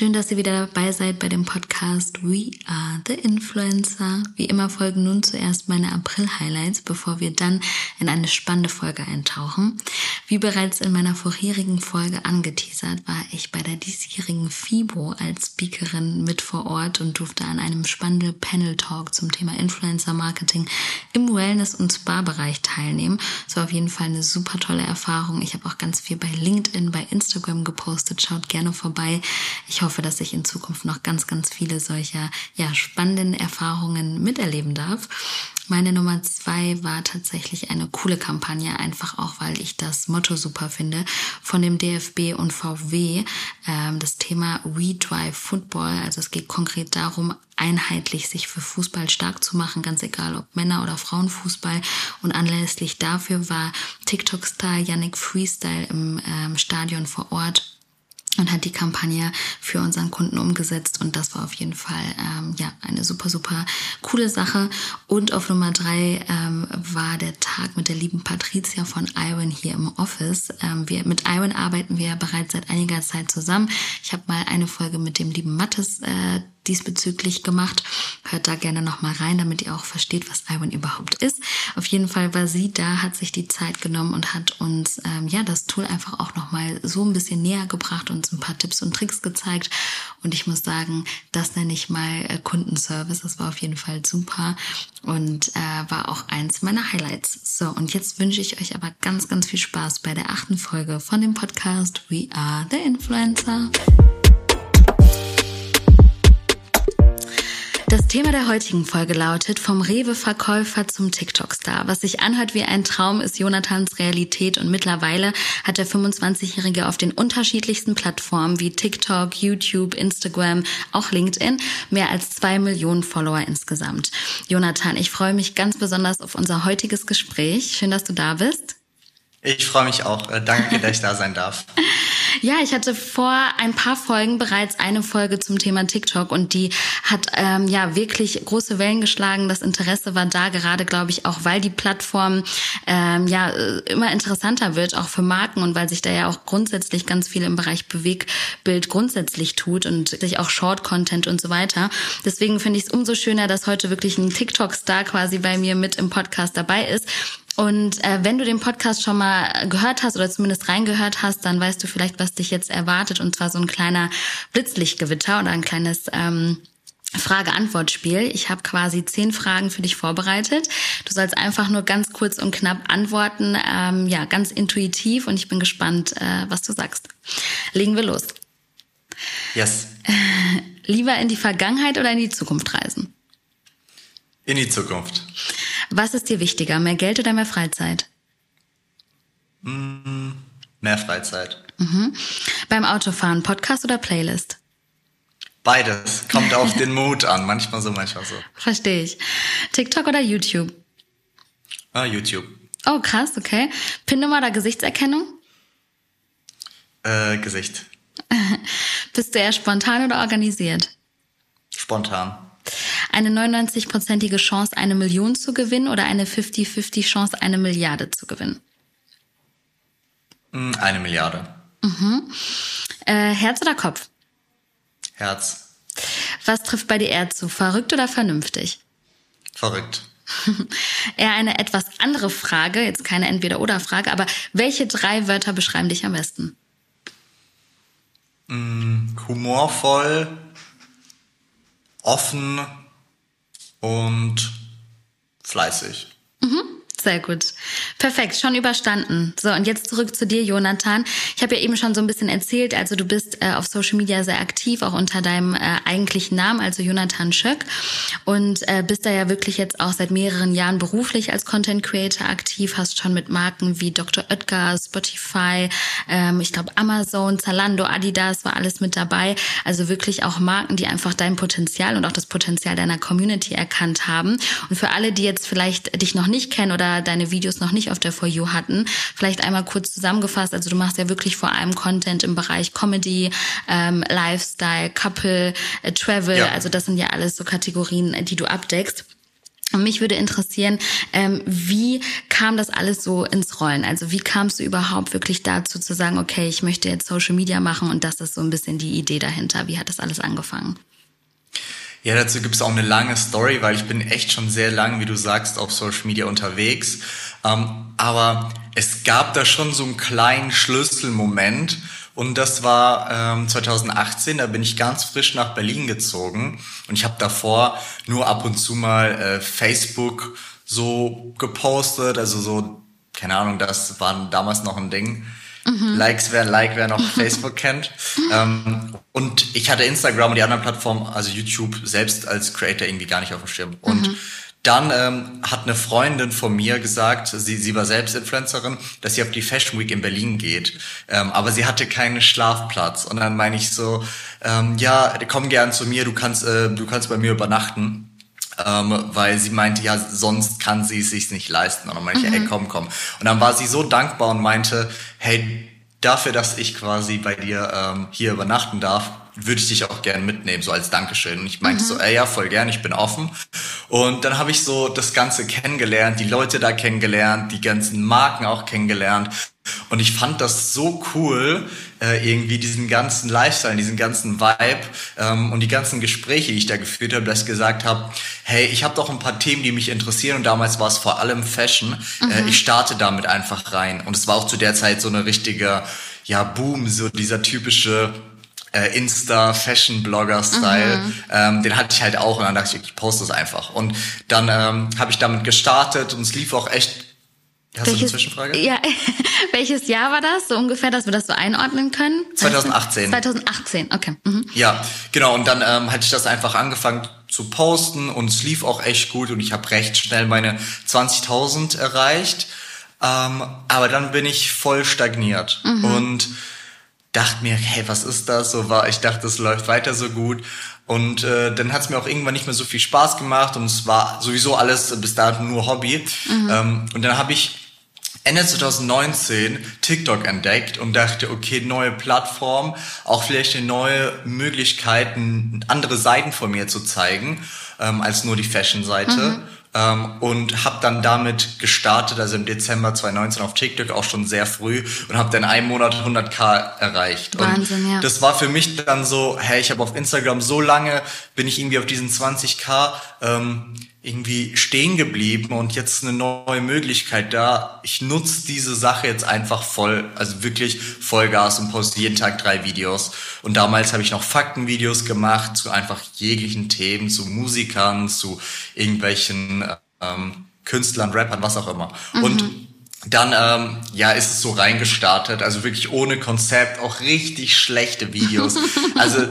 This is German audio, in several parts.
schön, dass ihr wieder dabei seid bei dem Podcast We Are the Influencer. Wie immer folgen nun zuerst meine April-Highlights, bevor wir dann in eine spannende Folge eintauchen. Wie bereits in meiner vorherigen Folge angeteasert, war ich bei der diesjährigen FIBO als Speakerin mit vor Ort und durfte an einem spannenden Panel-Talk zum Thema Influencer-Marketing im Wellness- und Spa-Bereich teilnehmen. Es war auf jeden Fall eine super tolle Erfahrung. Ich habe auch ganz viel bei LinkedIn, bei Instagram gepostet. Schaut gerne vorbei. Ich hoffe, dass ich in Zukunft noch ganz, ganz viele solcher ja, spannenden Erfahrungen miterleben darf. Meine Nummer zwei war tatsächlich eine coole Kampagne, einfach auch, weil ich das Motto super finde von dem DFB und VW. Ähm, das Thema We Drive Football. Also es geht konkret darum, einheitlich sich für Fußball stark zu machen, ganz egal ob Männer- oder Frauenfußball. Und anlässlich dafür war TikTok-Star Yannick Freestyle im ähm, Stadion vor Ort und hat die Kampagne für unseren Kunden umgesetzt und das war auf jeden Fall ähm, ja eine super super coole Sache und auf Nummer drei ähm, war der Tag mit der lieben Patricia von Iron hier im Office. Ähm, wir mit Iron arbeiten wir bereits seit einiger Zeit zusammen. Ich habe mal eine Folge mit dem lieben Mattes äh, diesbezüglich gemacht. Hört da gerne nochmal rein, damit ihr auch versteht, was Iwan überhaupt ist. Auf jeden Fall war sie da, hat sich die Zeit genommen und hat uns ähm, ja das Tool einfach auch nochmal so ein bisschen näher gebracht, uns ein paar Tipps und Tricks gezeigt. Und ich muss sagen, das nenne ich mal äh, Kundenservice. Das war auf jeden Fall super und äh, war auch eins meiner Highlights. So, und jetzt wünsche ich euch aber ganz, ganz viel Spaß bei der achten Folge von dem Podcast We Are the Influencer. Das Thema der heutigen Folge lautet vom Rewe-Verkäufer zum TikTok-Star. Was sich anhört wie ein Traum, ist Jonathans Realität und mittlerweile hat der 25-Jährige auf den unterschiedlichsten Plattformen wie TikTok, YouTube, Instagram, auch LinkedIn mehr als zwei Millionen Follower insgesamt. Jonathan, ich freue mich ganz besonders auf unser heutiges Gespräch. Schön, dass du da bist. Ich freue mich auch. Äh, danke, dass ich da sein darf. Ja, ich hatte vor ein paar Folgen bereits eine Folge zum Thema TikTok und die hat ähm, ja wirklich große Wellen geschlagen. Das Interesse war da gerade, glaube ich, auch weil die Plattform ähm, ja äh, immer interessanter wird, auch für Marken und weil sich da ja auch grundsätzlich ganz viel im Bereich Bewegbild grundsätzlich tut und sich auch Short-Content und so weiter. Deswegen finde ich es umso schöner, dass heute wirklich ein TikTok-Star quasi bei mir mit im Podcast dabei ist. Und äh, wenn du den Podcast schon mal gehört hast oder zumindest reingehört hast, dann weißt du vielleicht, was dich jetzt erwartet. Und zwar so ein kleiner Blitzlichtgewitter oder ein kleines ähm, Frage-Antwort-Spiel. Ich habe quasi zehn Fragen für dich vorbereitet. Du sollst einfach nur ganz kurz und knapp antworten. Ähm, ja, ganz intuitiv und ich bin gespannt, äh, was du sagst. Legen wir los. Yes. Lieber in die Vergangenheit oder in die Zukunft reisen? In die Zukunft. Was ist dir wichtiger, mehr Geld oder mehr Freizeit? Mm, mehr Freizeit. Mhm. Beim Autofahren Podcast oder Playlist? Beides. Kommt auf den Mut an. Manchmal so, manchmal so. Verstehe ich. TikTok oder YouTube? Ah, YouTube. Oh, krass, okay. PIN-Nummer oder Gesichtserkennung? Äh, Gesicht. Bist du eher spontan oder organisiert? Spontan. Eine 99-prozentige Chance, eine Million zu gewinnen oder eine 50-50 Chance, eine Milliarde zu gewinnen? Mm, eine Milliarde. Mhm. Äh, Herz oder Kopf? Herz. Was trifft bei dir eher zu? Verrückt oder vernünftig? Verrückt. eher eine etwas andere Frage, jetzt keine Entweder-Oder-Frage, aber welche drei Wörter beschreiben dich am besten? Mm, humorvoll, offen und fleißig. Mhm. Sehr gut. Perfekt, schon überstanden. So, und jetzt zurück zu dir, Jonathan. Ich habe ja eben schon so ein bisschen erzählt, also du bist äh, auf Social Media sehr aktiv, auch unter deinem äh, eigentlichen Namen, also Jonathan Schöck. Und äh, bist da ja wirklich jetzt auch seit mehreren Jahren beruflich als Content Creator aktiv, hast schon mit Marken wie Dr. Oetker, Spotify, ähm, ich glaube Amazon, Zalando, Adidas war alles mit dabei. Also wirklich auch Marken, die einfach dein Potenzial und auch das Potenzial deiner Community erkannt haben. Und für alle, die jetzt vielleicht dich noch nicht kennen oder deine Videos noch nicht auf der For You hatten. Vielleicht einmal kurz zusammengefasst. Also du machst ja wirklich vor allem Content im Bereich Comedy, ähm, Lifestyle, Couple, äh, Travel. Ja. Also das sind ja alles so Kategorien, die du abdeckst. Und mich würde interessieren, ähm, wie kam das alles so ins Rollen? Also wie kamst du überhaupt wirklich dazu zu sagen, okay, ich möchte jetzt Social Media machen und das ist so ein bisschen die Idee dahinter. Wie hat das alles angefangen? Ja, dazu gibt es auch eine lange Story, weil ich bin echt schon sehr lange, wie du sagst, auf Social Media unterwegs. Ähm, aber es gab da schon so einen kleinen Schlüsselmoment, und das war ähm, 2018, da bin ich ganz frisch nach Berlin gezogen. Und ich habe davor nur ab und zu mal äh, Facebook so gepostet, also so, keine Ahnung, das war damals noch ein Ding. Mhm. Likes, wer Like, wer noch Facebook kennt. Ähm, und ich hatte Instagram und die anderen Plattformen, also YouTube selbst als Creator irgendwie gar nicht auf dem Schirm. Und mhm. Dann ähm, hat eine Freundin von mir gesagt, sie, sie war selbst Influencerin, dass sie auf die Fashion Week in Berlin geht. Ähm, aber sie hatte keinen Schlafplatz. Und dann meine ich so, ähm, ja, komm gern zu mir, du kannst, äh, du kannst bei mir übernachten. Ähm, weil sie meinte, ja, sonst kann sie es sich nicht leisten. Und dann meinte mhm. ich, ey, komm, komm. Und dann war sie so dankbar und meinte, hey, dafür, dass ich quasi bei dir ähm, hier übernachten darf, würde ich dich auch gern mitnehmen, so als Dankeschön. Und ich meinte mhm. so, ey, ja, voll gern, ich bin offen. Und dann habe ich so das Ganze kennengelernt, die Leute da kennengelernt, die ganzen Marken auch kennengelernt. Und ich fand das so cool, äh, irgendwie diesen ganzen Lifestyle, diesen ganzen Vibe ähm, und die ganzen Gespräche, die ich da geführt habe, dass ich gesagt habe, hey, ich habe doch ein paar Themen, die mich interessieren und damals war es vor allem Fashion. Äh, mhm. Äh, ich starte damit einfach rein. Und es war auch zu der Zeit so eine richtige, ja, Boom, so dieser typische äh, Insta-Fashion-Blogger-Style. Mhm. Ähm, den hatte ich halt auch und dann dachte ich, ich poste es einfach. Und dann ähm, habe ich damit gestartet und es lief auch echt. Hast welches, du eine Zwischenfrage? Ja, welches Jahr war das so ungefähr, dass wir das so einordnen können? 2018. 2018, okay. Mhm. Ja, genau. Und dann ähm, hatte ich das einfach angefangen zu posten und es lief auch echt gut und ich habe recht schnell meine 20.000 erreicht. Ähm, aber dann bin ich voll stagniert mhm. und dachte mir, hey, was ist das? So war, ich dachte, es läuft weiter so gut. Und äh, dann hat es mir auch irgendwann nicht mehr so viel Spaß gemacht und es war sowieso alles bis dahin nur Hobby. Mhm. Ähm, und dann habe ich Ende 2019 TikTok entdeckt und dachte, okay, neue Plattform, auch vielleicht eine neue Möglichkeiten, andere Seiten von mir zu zeigen, ähm, als nur die Fashion-Seite. Mhm. Ähm, und habe dann damit gestartet, also im Dezember 2019 auf TikTok auch schon sehr früh und habe dann einen Monat 100k erreicht. Wahnsinn, und ja. Das war für mich dann so, hey, ich habe auf Instagram so lange, bin ich irgendwie auf diesen 20k ähm, irgendwie stehen geblieben und jetzt eine neue Möglichkeit da. Ich nutze diese Sache jetzt einfach voll, also wirklich Vollgas und poste jeden Tag drei Videos. Und damals habe ich noch Faktenvideos gemacht zu einfach jeglichen Themen, zu Musikern, zu irgendwelchen ähm, Künstlern, Rappern, was auch immer. Mhm. Und dann ähm, ja ist es so reingestartet, also wirklich ohne Konzept, auch richtig schlechte Videos. Also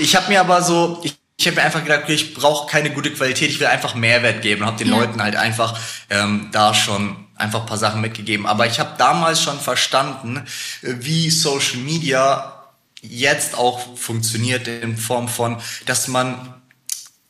ich habe mir aber so, ich ich habe mir einfach gedacht, okay, ich brauche keine gute Qualität, ich will einfach Mehrwert geben und habe den ja. Leuten halt einfach ähm, da schon einfach paar Sachen mitgegeben. Aber ich habe damals schon verstanden, wie Social Media jetzt auch funktioniert in Form von, dass man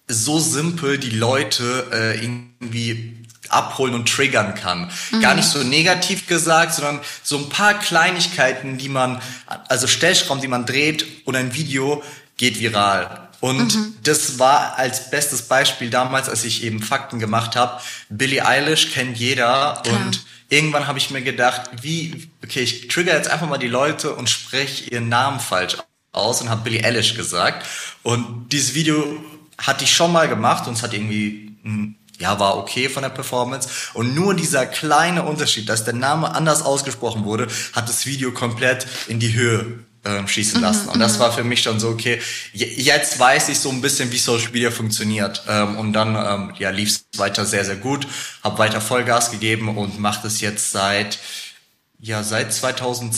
so simpel die Leute äh, irgendwie abholen und triggern kann. Mhm. Gar nicht so negativ gesagt, sondern so ein paar Kleinigkeiten, die man, also Stellschrauben, die man dreht und ein Video geht viral. Und mhm. das war als bestes Beispiel damals, als ich eben Fakten gemacht habe. Billie Eilish kennt jeder Klar. und irgendwann habe ich mir gedacht, wie, okay, ich trigger jetzt einfach mal die Leute und spreche ihren Namen falsch aus und habe Billie Eilish gesagt. Und dieses Video hatte ich schon mal gemacht und es hat irgendwie, hm, ja, war okay von der Performance. Und nur dieser kleine Unterschied, dass der Name anders ausgesprochen wurde, hat das Video komplett in die Höhe äh, schießen mhm, lassen. Mhm, und das war für mich dann so, okay, jetzt weiß ich so ein bisschen, wie Social Media funktioniert. Ähm, und dann ähm, ja, lief es weiter sehr, sehr gut, habe weiter Vollgas gegeben und mache das jetzt seit, ja, seit 2000,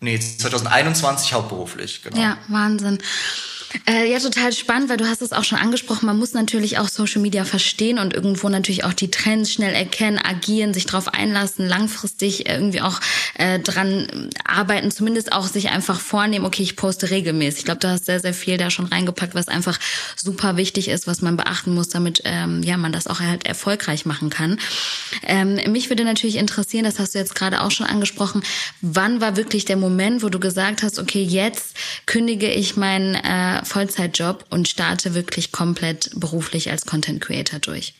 nee, 2021 hauptberuflich. Genau. Ja, Wahnsinn. Äh, ja, total spannend, weil du hast es auch schon angesprochen. Man muss natürlich auch Social Media verstehen und irgendwo natürlich auch die Trends schnell erkennen, agieren, sich darauf einlassen, langfristig irgendwie auch äh, dran arbeiten, zumindest auch sich einfach vornehmen, okay, ich poste regelmäßig. Ich glaube, du hast sehr, sehr viel da schon reingepackt, was einfach super wichtig ist, was man beachten muss, damit ähm, ja man das auch halt erfolgreich machen kann. Ähm, mich würde natürlich interessieren, das hast du jetzt gerade auch schon angesprochen, wann war wirklich der Moment, wo du gesagt hast, okay, jetzt kündige ich meinen äh, Vollzeitjob und starte wirklich komplett beruflich als Content Creator durch?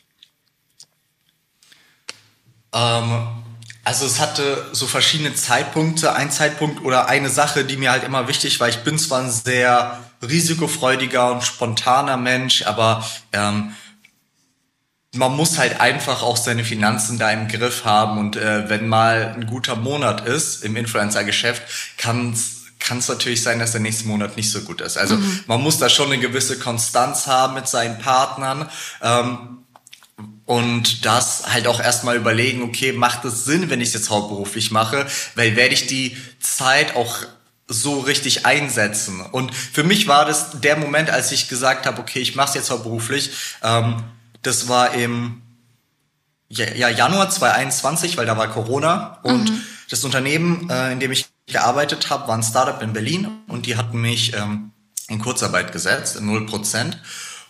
Ähm, also es hatte so verschiedene Zeitpunkte. Ein Zeitpunkt oder eine Sache, die mir halt immer wichtig war. Ich bin zwar ein sehr risikofreudiger und spontaner Mensch, aber ähm, man muss halt einfach auch seine Finanzen da im Griff haben. Und äh, wenn mal ein guter Monat ist im Influencer-Geschäft, kann es natürlich sein, dass der nächste Monat nicht so gut ist. Also mhm. man muss da schon eine gewisse Konstanz haben mit seinen Partnern. Ähm, und das halt auch erstmal überlegen, okay, macht es Sinn, wenn ich es jetzt hauptberuflich mache? Weil werde ich die Zeit auch so richtig einsetzen? Und für mich war das der Moment, als ich gesagt habe, okay, ich mache es jetzt hauptberuflich. Ähm, das war im ja, Januar 2021, weil da war Corona. Und mhm. das Unternehmen, äh, in dem ich gearbeitet habe, war ein Startup in Berlin und die hatten mich ähm, in Kurzarbeit gesetzt, in 0 Prozent.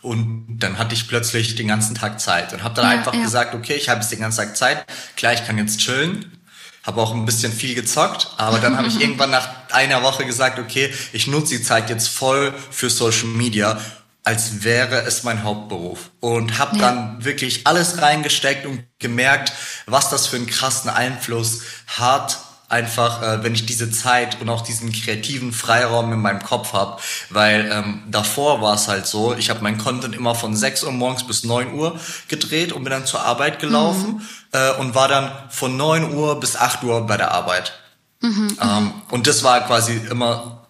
Und dann hatte ich plötzlich den ganzen Tag Zeit und habe dann ja, einfach ja. gesagt, okay, ich habe jetzt den ganzen Tag Zeit, klar, ich kann jetzt chillen, habe auch ein bisschen viel gezockt, aber dann habe ich irgendwann nach einer Woche gesagt, okay, ich nutze die Zeit jetzt voll für Social Media, als wäre es mein Hauptberuf und habe ja. dann wirklich alles reingesteckt und gemerkt, was das für einen krassen Einfluss hat einfach, äh, wenn ich diese Zeit und auch diesen kreativen Freiraum in meinem Kopf habe, weil ähm, davor war es halt so, ich habe meinen Content immer von 6 Uhr morgens bis 9 Uhr gedreht und bin dann zur Arbeit gelaufen mhm. äh, und war dann von 9 Uhr bis 8 Uhr bei der Arbeit. Mhm, ähm, und das war quasi immer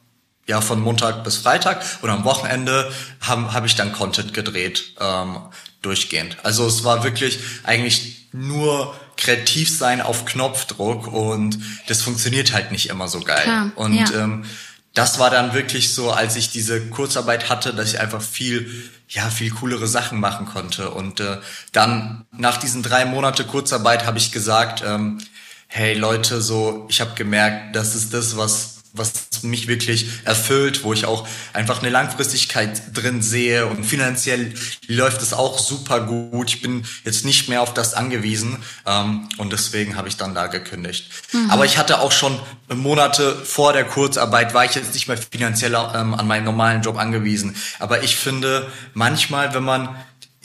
ja von Montag bis Freitag und am Wochenende habe hab ich dann Content gedreht ähm, durchgehend. Also es war wirklich eigentlich nur kreativ sein auf Knopfdruck und das funktioniert halt nicht immer so geil. Klar, und ja. ähm, das war dann wirklich so, als ich diese Kurzarbeit hatte, dass ich einfach viel, ja, viel coolere Sachen machen konnte. Und äh, dann nach diesen drei Monate Kurzarbeit habe ich gesagt, ähm, hey Leute, so, ich habe gemerkt, das ist das, was was mich wirklich erfüllt, wo ich auch einfach eine Langfristigkeit drin sehe und finanziell läuft es auch super gut. Ich bin jetzt nicht mehr auf das angewiesen ähm, und deswegen habe ich dann da gekündigt. Mhm. Aber ich hatte auch schon Monate vor der Kurzarbeit war ich jetzt nicht mehr finanziell ähm, an meinen normalen Job angewiesen. Aber ich finde manchmal, wenn man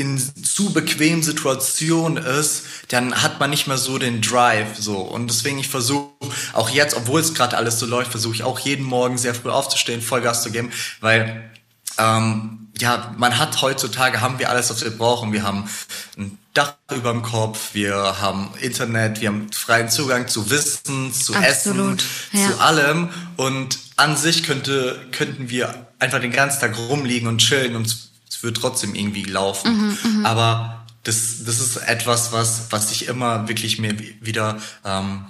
in zu bequemen Situationen ist, dann hat man nicht mehr so den Drive so und deswegen ich versuche auch jetzt, obwohl es gerade alles so läuft, versuche ich auch jeden Morgen sehr früh aufzustehen, Vollgas zu geben, weil ähm, ja man hat heutzutage haben wir alles, was wir brauchen. Wir haben ein Dach über dem Kopf, wir haben Internet, wir haben freien Zugang zu Wissen, zu Absolut, Essen, ja. zu allem und an sich könnte könnten wir einfach den ganzen Tag rumliegen und chillen und wird trotzdem irgendwie laufen. Mhm, mhm, Aber das, das ist etwas, was, was ich immer wirklich mir wieder ähm,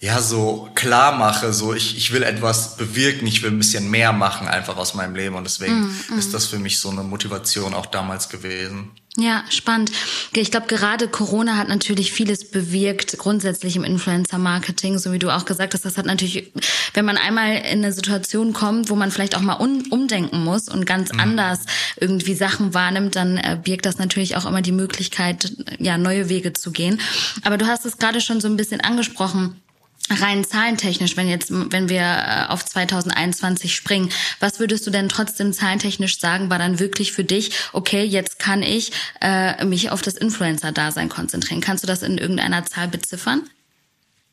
ja so klar mache. So ich, ich will etwas bewirken, ich will ein bisschen mehr machen einfach aus meinem Leben und deswegen mhm, mhm. ist das für mich so eine Motivation auch damals gewesen. Ja, spannend. Ich glaube, gerade Corona hat natürlich vieles bewirkt, grundsätzlich im Influencer-Marketing, so wie du auch gesagt hast. Das hat natürlich, wenn man einmal in eine Situation kommt, wo man vielleicht auch mal umdenken muss und ganz mhm. anders irgendwie Sachen wahrnimmt, dann äh, birgt das natürlich auch immer die Möglichkeit, ja, neue Wege zu gehen. Aber du hast es gerade schon so ein bisschen angesprochen rein zahlentechnisch, wenn jetzt, wenn wir äh, auf 2021 springen, was würdest du denn trotzdem zahlentechnisch sagen, war dann wirklich für dich, okay, jetzt kann ich äh, mich auf das Influencer-Dasein konzentrieren? Kannst du das in irgendeiner Zahl beziffern?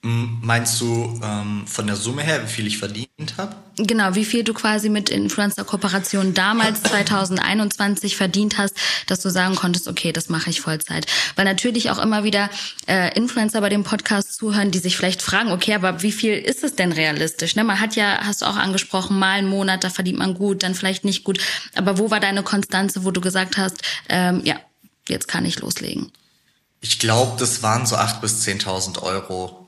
Meinst du ähm, von der Summe her, wie viel ich verdient habe? Genau, wie viel du quasi mit Influencer-Kooperationen damals 2021 verdient hast, dass du sagen konntest, okay, das mache ich Vollzeit. Weil natürlich auch immer wieder äh, Influencer bei dem Podcast zuhören, die sich vielleicht fragen, okay, aber wie viel ist es denn realistisch? Ne? Man hat ja, hast du auch angesprochen, mal einen Monat, da verdient man gut, dann vielleicht nicht gut. Aber wo war deine Konstanze, wo du gesagt hast, ähm, ja, jetzt kann ich loslegen? Ich glaube, das waren so acht bis zehntausend Euro.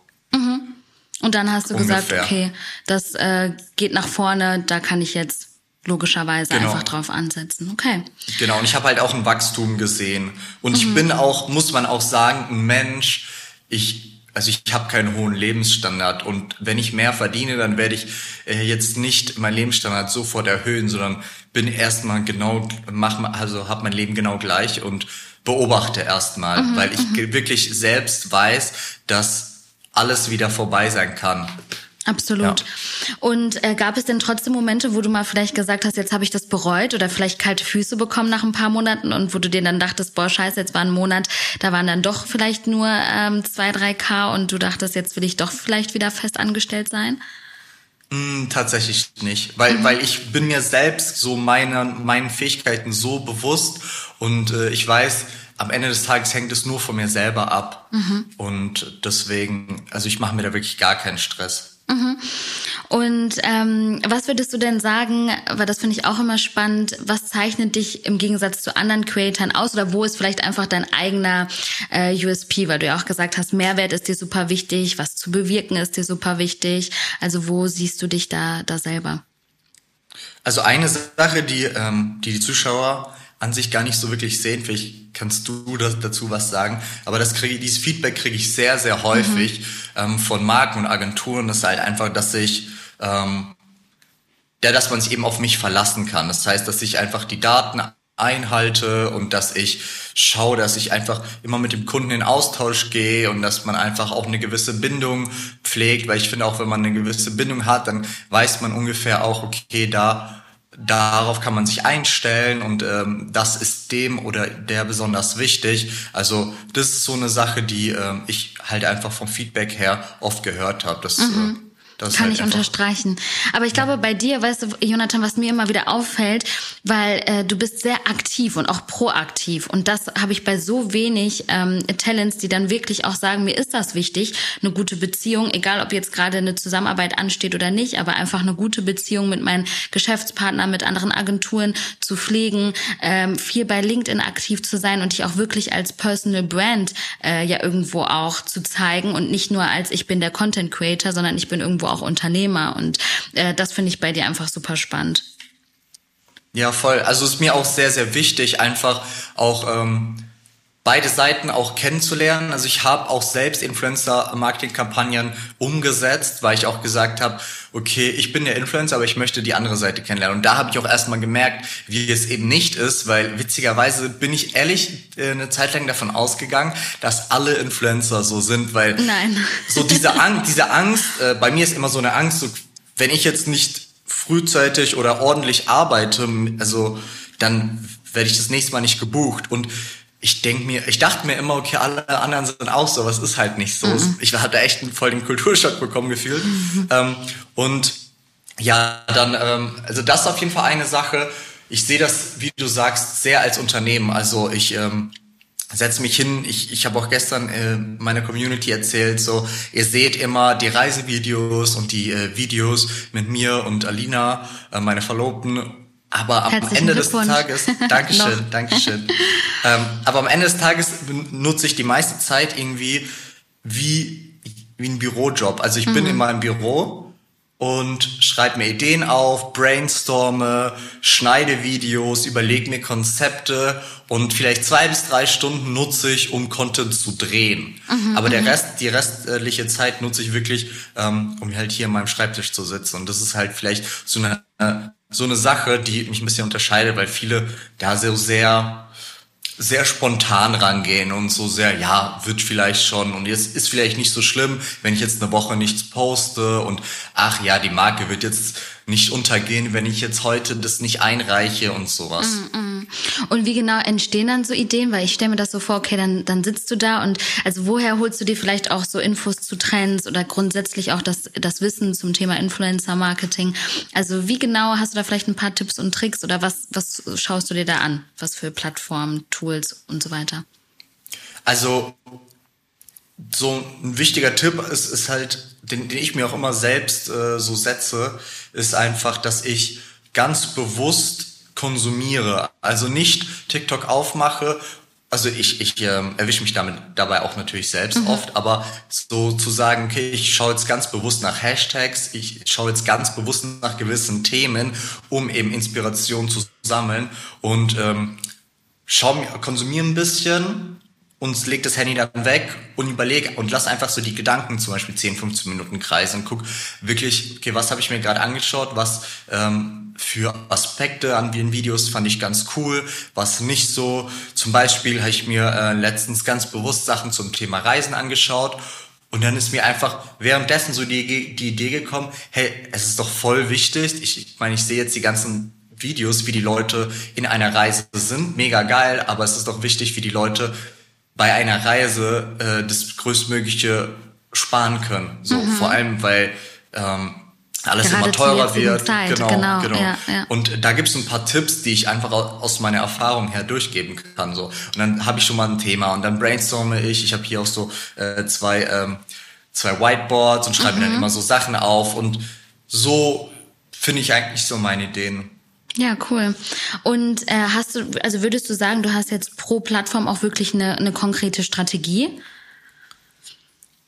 Und dann hast du Ungefähr. gesagt, okay, das äh, geht nach vorne, da kann ich jetzt logischerweise genau. einfach drauf ansetzen. Okay. Genau, und ich habe halt auch ein Wachstum gesehen. Und mhm. ich bin auch, muss man auch sagen, ein Mensch, ich also ich habe keinen hohen Lebensstandard und wenn ich mehr verdiene, dann werde ich äh, jetzt nicht meinen Lebensstandard sofort erhöhen, sondern bin erstmal genau mach also habe mein Leben genau gleich und beobachte erstmal, mhm, weil ich mhm. wirklich selbst weiß, dass alles wieder vorbei sein kann. Absolut. Ja. Und äh, gab es denn trotzdem Momente, wo du mal vielleicht gesagt hast, jetzt habe ich das bereut oder vielleicht kalte Füße bekommen nach ein paar Monaten und wo du dir dann dachtest, boah, scheiße, jetzt war ein Monat, da waren dann doch vielleicht nur ähm, zwei, drei K und du dachtest, jetzt will ich doch vielleicht wieder fest angestellt sein? Mm, tatsächlich nicht, weil, mhm. weil ich bin mir selbst so meiner, meinen Fähigkeiten so bewusst und äh, ich weiß, am Ende des Tages hängt es nur von mir selber ab. Mhm. Und deswegen, also ich mache mir da wirklich gar keinen Stress. Mhm. Und ähm, was würdest du denn sagen, weil das finde ich auch immer spannend, was zeichnet dich im Gegensatz zu anderen Creatoren aus oder wo ist vielleicht einfach dein eigener äh, USP, weil du ja auch gesagt hast, Mehrwert ist dir super wichtig, was zu bewirken ist dir super wichtig. Also wo siehst du dich da, da selber? Also eine Sache, die ähm, die, die Zuschauer an sich gar nicht so wirklich sehen. Vielleicht kannst du dazu was sagen. Aber das kriege, dieses Feedback kriege ich sehr, sehr häufig mhm. ähm, von Marken und Agenturen. Das ist halt einfach, dass ich, ähm, ja, dass man sich eben auf mich verlassen kann. Das heißt, dass ich einfach die Daten einhalte und dass ich schaue, dass ich einfach immer mit dem Kunden in Austausch gehe und dass man einfach auch eine gewisse Bindung pflegt, weil ich finde auch, wenn man eine gewisse Bindung hat, dann weiß man ungefähr auch, okay, da darauf kann man sich einstellen und ähm, das ist dem oder der besonders wichtig. Also das ist so eine Sache, die ähm, ich halt einfach vom Feedback her oft gehört habe. Das mhm. äh, das Kann halt ich unterstreichen. Aber ich glaube, bei dir, weißt du, Jonathan, was mir immer wieder auffällt, weil äh, du bist sehr aktiv und auch proaktiv. Und das habe ich bei so wenig ähm, Talents, die dann wirklich auch sagen, mir ist das wichtig, eine gute Beziehung, egal ob jetzt gerade eine Zusammenarbeit ansteht oder nicht, aber einfach eine gute Beziehung mit meinen Geschäftspartnern, mit anderen Agenturen zu pflegen, ähm, viel bei LinkedIn aktiv zu sein und dich auch wirklich als Personal Brand äh, ja irgendwo auch zu zeigen und nicht nur als ich bin der Content Creator, sondern ich bin irgendwo irgendwo auch Unternehmer. Und äh, das finde ich bei dir einfach super spannend. Ja, voll. Also ist mir auch sehr, sehr wichtig, einfach auch ähm, beide Seiten auch kennenzulernen. Also ich habe auch selbst Influencer-Marketing-Kampagnen umgesetzt, weil ich auch gesagt habe, okay, ich bin der Influencer, aber ich möchte die andere Seite kennenlernen. Und da habe ich auch erstmal gemerkt, wie es eben nicht ist, weil witzigerweise bin ich ehrlich äh, eine Zeit lang davon ausgegangen, dass alle Influencer so sind, weil Nein. so diese Angst, diese Angst, äh, bei mir ist immer so eine Angst, so, wenn ich jetzt nicht frühzeitig oder ordentlich arbeite, also dann werde ich das nächste Mal nicht gebucht. Und ich denk mir, ich dachte mir immer, okay, alle anderen sind auch so, aber es ist halt nicht so. Mhm. Ich hatte echt einen voll den Kulturschock bekommen gefühlt. Mhm. Ähm, und ja, dann, ähm, also das ist auf jeden Fall eine Sache. Ich sehe das, wie du sagst, sehr als Unternehmen. Also ich ähm, setze mich hin. Ich, ich habe auch gestern äh, meiner Community erzählt, so ihr seht immer die Reisevideos und die äh, Videos mit mir und Alina, äh, meine Verlobten aber am Ende des Tages, Dankeschön, Dankeschön. ähm, aber am Ende des Tages nutze ich die meiste Zeit irgendwie wie, wie ein Bürojob. Also ich mhm. bin in meinem Büro und schreibe mir Ideen auf, brainstorme, schneide Videos, überlege mir Konzepte und vielleicht zwei bis drei Stunden nutze ich, um Content zu drehen. Mhm, Aber der mhm. Rest, die restliche Zeit nutze ich wirklich, ähm, um halt hier an meinem Schreibtisch zu sitzen. Und das ist halt vielleicht so eine so eine Sache, die mich ein bisschen unterscheidet, weil viele da so sehr, sehr spontan rangehen und so sehr, ja, wird vielleicht schon und jetzt ist vielleicht nicht so schlimm, wenn ich jetzt eine Woche nichts poste und ach ja, die Marke wird jetzt nicht untergehen, wenn ich jetzt heute das nicht einreiche und sowas. Mm, mm. Und wie genau entstehen dann so Ideen? Weil ich stelle mir das so vor, okay, dann, dann sitzt du da und also woher holst du dir vielleicht auch so Infos zu Trends oder grundsätzlich auch das, das Wissen zum Thema Influencer-Marketing? Also wie genau hast du da vielleicht ein paar Tipps und Tricks oder was, was schaust du dir da an? Was für Plattformen, Tools und so weiter? Also so ein wichtiger Tipp ist, ist halt, den, den ich mir auch immer selbst äh, so setze, ist einfach, dass ich ganz bewusst konsumiere. Also nicht TikTok aufmache. Also ich, ich ähm, erwische mich damit dabei auch natürlich selbst mhm. oft, aber so zu sagen, okay, ich schaue jetzt ganz bewusst nach Hashtags, ich schaue jetzt ganz bewusst nach gewissen Themen, um eben Inspiration zu sammeln und ähm, schau mir, konsumiere ein bisschen, und leg das Handy dann weg und überleg und lass einfach so die Gedanken zum Beispiel 10, 15 Minuten kreisen und guck wirklich, okay, was habe ich mir gerade angeschaut, was ähm, für Aspekte an den Videos fand ich ganz cool, was nicht so. Zum Beispiel habe ich mir äh, letztens ganz bewusst Sachen zum Thema Reisen angeschaut Und dann ist mir einfach währenddessen so die, die Idee gekommen, hey, es ist doch voll wichtig. Ich, ich meine, ich sehe jetzt die ganzen Videos, wie die Leute in einer Reise sind. Mega geil, aber es ist doch wichtig, wie die Leute bei einer Reise äh, das größtmögliche sparen können. So mhm. vor allem, weil ähm, alles Gerade immer teurer wird. Zeit. Genau, genau. genau. Ja, ja. Und da gibt es ein paar Tipps, die ich einfach aus meiner Erfahrung her durchgeben kann. So. Und dann habe ich schon mal ein Thema und dann brainstorme ich. Ich habe hier auch so äh, zwei, ähm, zwei Whiteboards und schreibe mhm. mir dann mhm. immer so Sachen auf. Und so finde ich eigentlich so meine Ideen. Ja, cool. Und äh, hast du, also würdest du sagen, du hast jetzt pro Plattform auch wirklich eine, eine konkrete Strategie?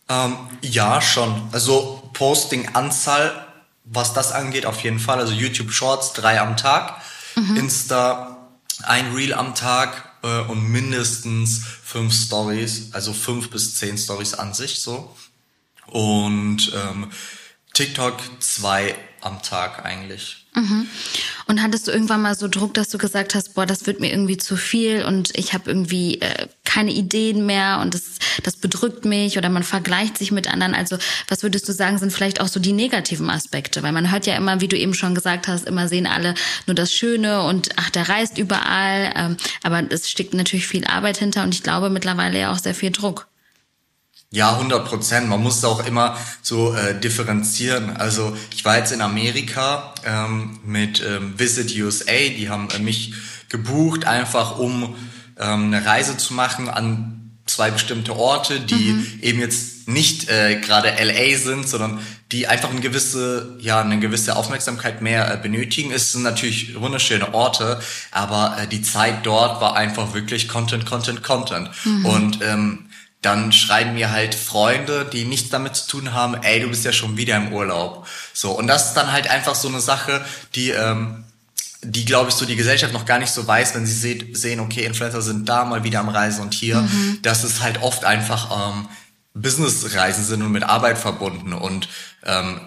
Ähm, ja, schon. Also Posting-Anzahl, was das angeht, auf jeden Fall. Also YouTube Shorts drei am Tag, mhm. Insta ein Reel am Tag äh, und mindestens fünf Stories, also fünf bis zehn Stories an sich so. Und ähm, TikTok zwei am Tag eigentlich. Mhm. Und hattest du irgendwann mal so Druck, dass du gesagt hast, boah, das wird mir irgendwie zu viel und ich habe irgendwie äh, keine Ideen mehr und das, das bedrückt mich oder man vergleicht sich mit anderen. Also was würdest du sagen, sind vielleicht auch so die negativen Aspekte? Weil man hört ja immer, wie du eben schon gesagt hast, immer sehen alle nur das Schöne und ach, der reist überall. Ähm, aber es steckt natürlich viel Arbeit hinter und ich glaube mittlerweile ja auch sehr viel Druck. Ja, 100 Prozent. Man muss auch immer so äh, differenzieren. Also ich war jetzt in Amerika ähm, mit ähm, Visit USA. Die haben äh, mich gebucht, einfach um ähm, eine Reise zu machen an zwei bestimmte Orte, die mhm. eben jetzt nicht äh, gerade LA sind, sondern die einfach eine gewisse, ja, eine gewisse Aufmerksamkeit mehr äh, benötigen. Es sind natürlich wunderschöne Orte, aber äh, die Zeit dort war einfach wirklich Content, Content, Content. Mhm. Und ähm, dann schreiben mir halt Freunde, die nichts damit zu tun haben, ey, du bist ja schon wieder im Urlaub. So, und das ist dann halt einfach so eine Sache, die, ähm, die glaube ich so die Gesellschaft noch gar nicht so weiß, wenn sie seht, sehen, okay, Influencer sind da mal wieder am Reisen und hier, mhm. dass es halt oft einfach ähm, Businessreisen sind und mit Arbeit verbunden. Und ähm,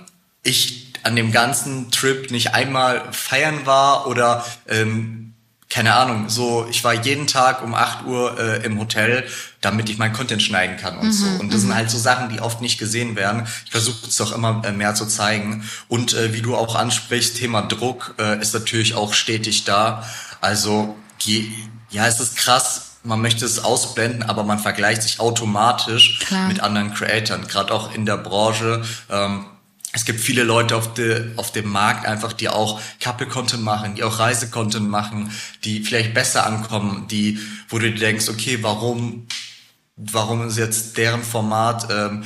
ich an dem ganzen Trip nicht einmal feiern war oder ähm, keine Ahnung, so ich war jeden Tag um 8 Uhr äh, im Hotel, damit ich mein Content schneiden kann und mhm, so. Und das sind mhm. halt so Sachen, die oft nicht gesehen werden. Ich versuche es doch immer äh, mehr zu zeigen. Und äh, wie du auch ansprichst, Thema Druck äh, ist natürlich auch stetig da. Also die, ja, es ist krass, man möchte es ausblenden, aber man vergleicht sich automatisch Klar. mit anderen Creatoren, gerade auch in der Branche. Ähm, es gibt viele Leute auf, de, auf dem Markt einfach, die auch Couple-Content machen, die auch Reise-Content machen, die vielleicht besser ankommen, die, wo du dir denkst, okay, warum, warum ist jetzt deren Format ähm,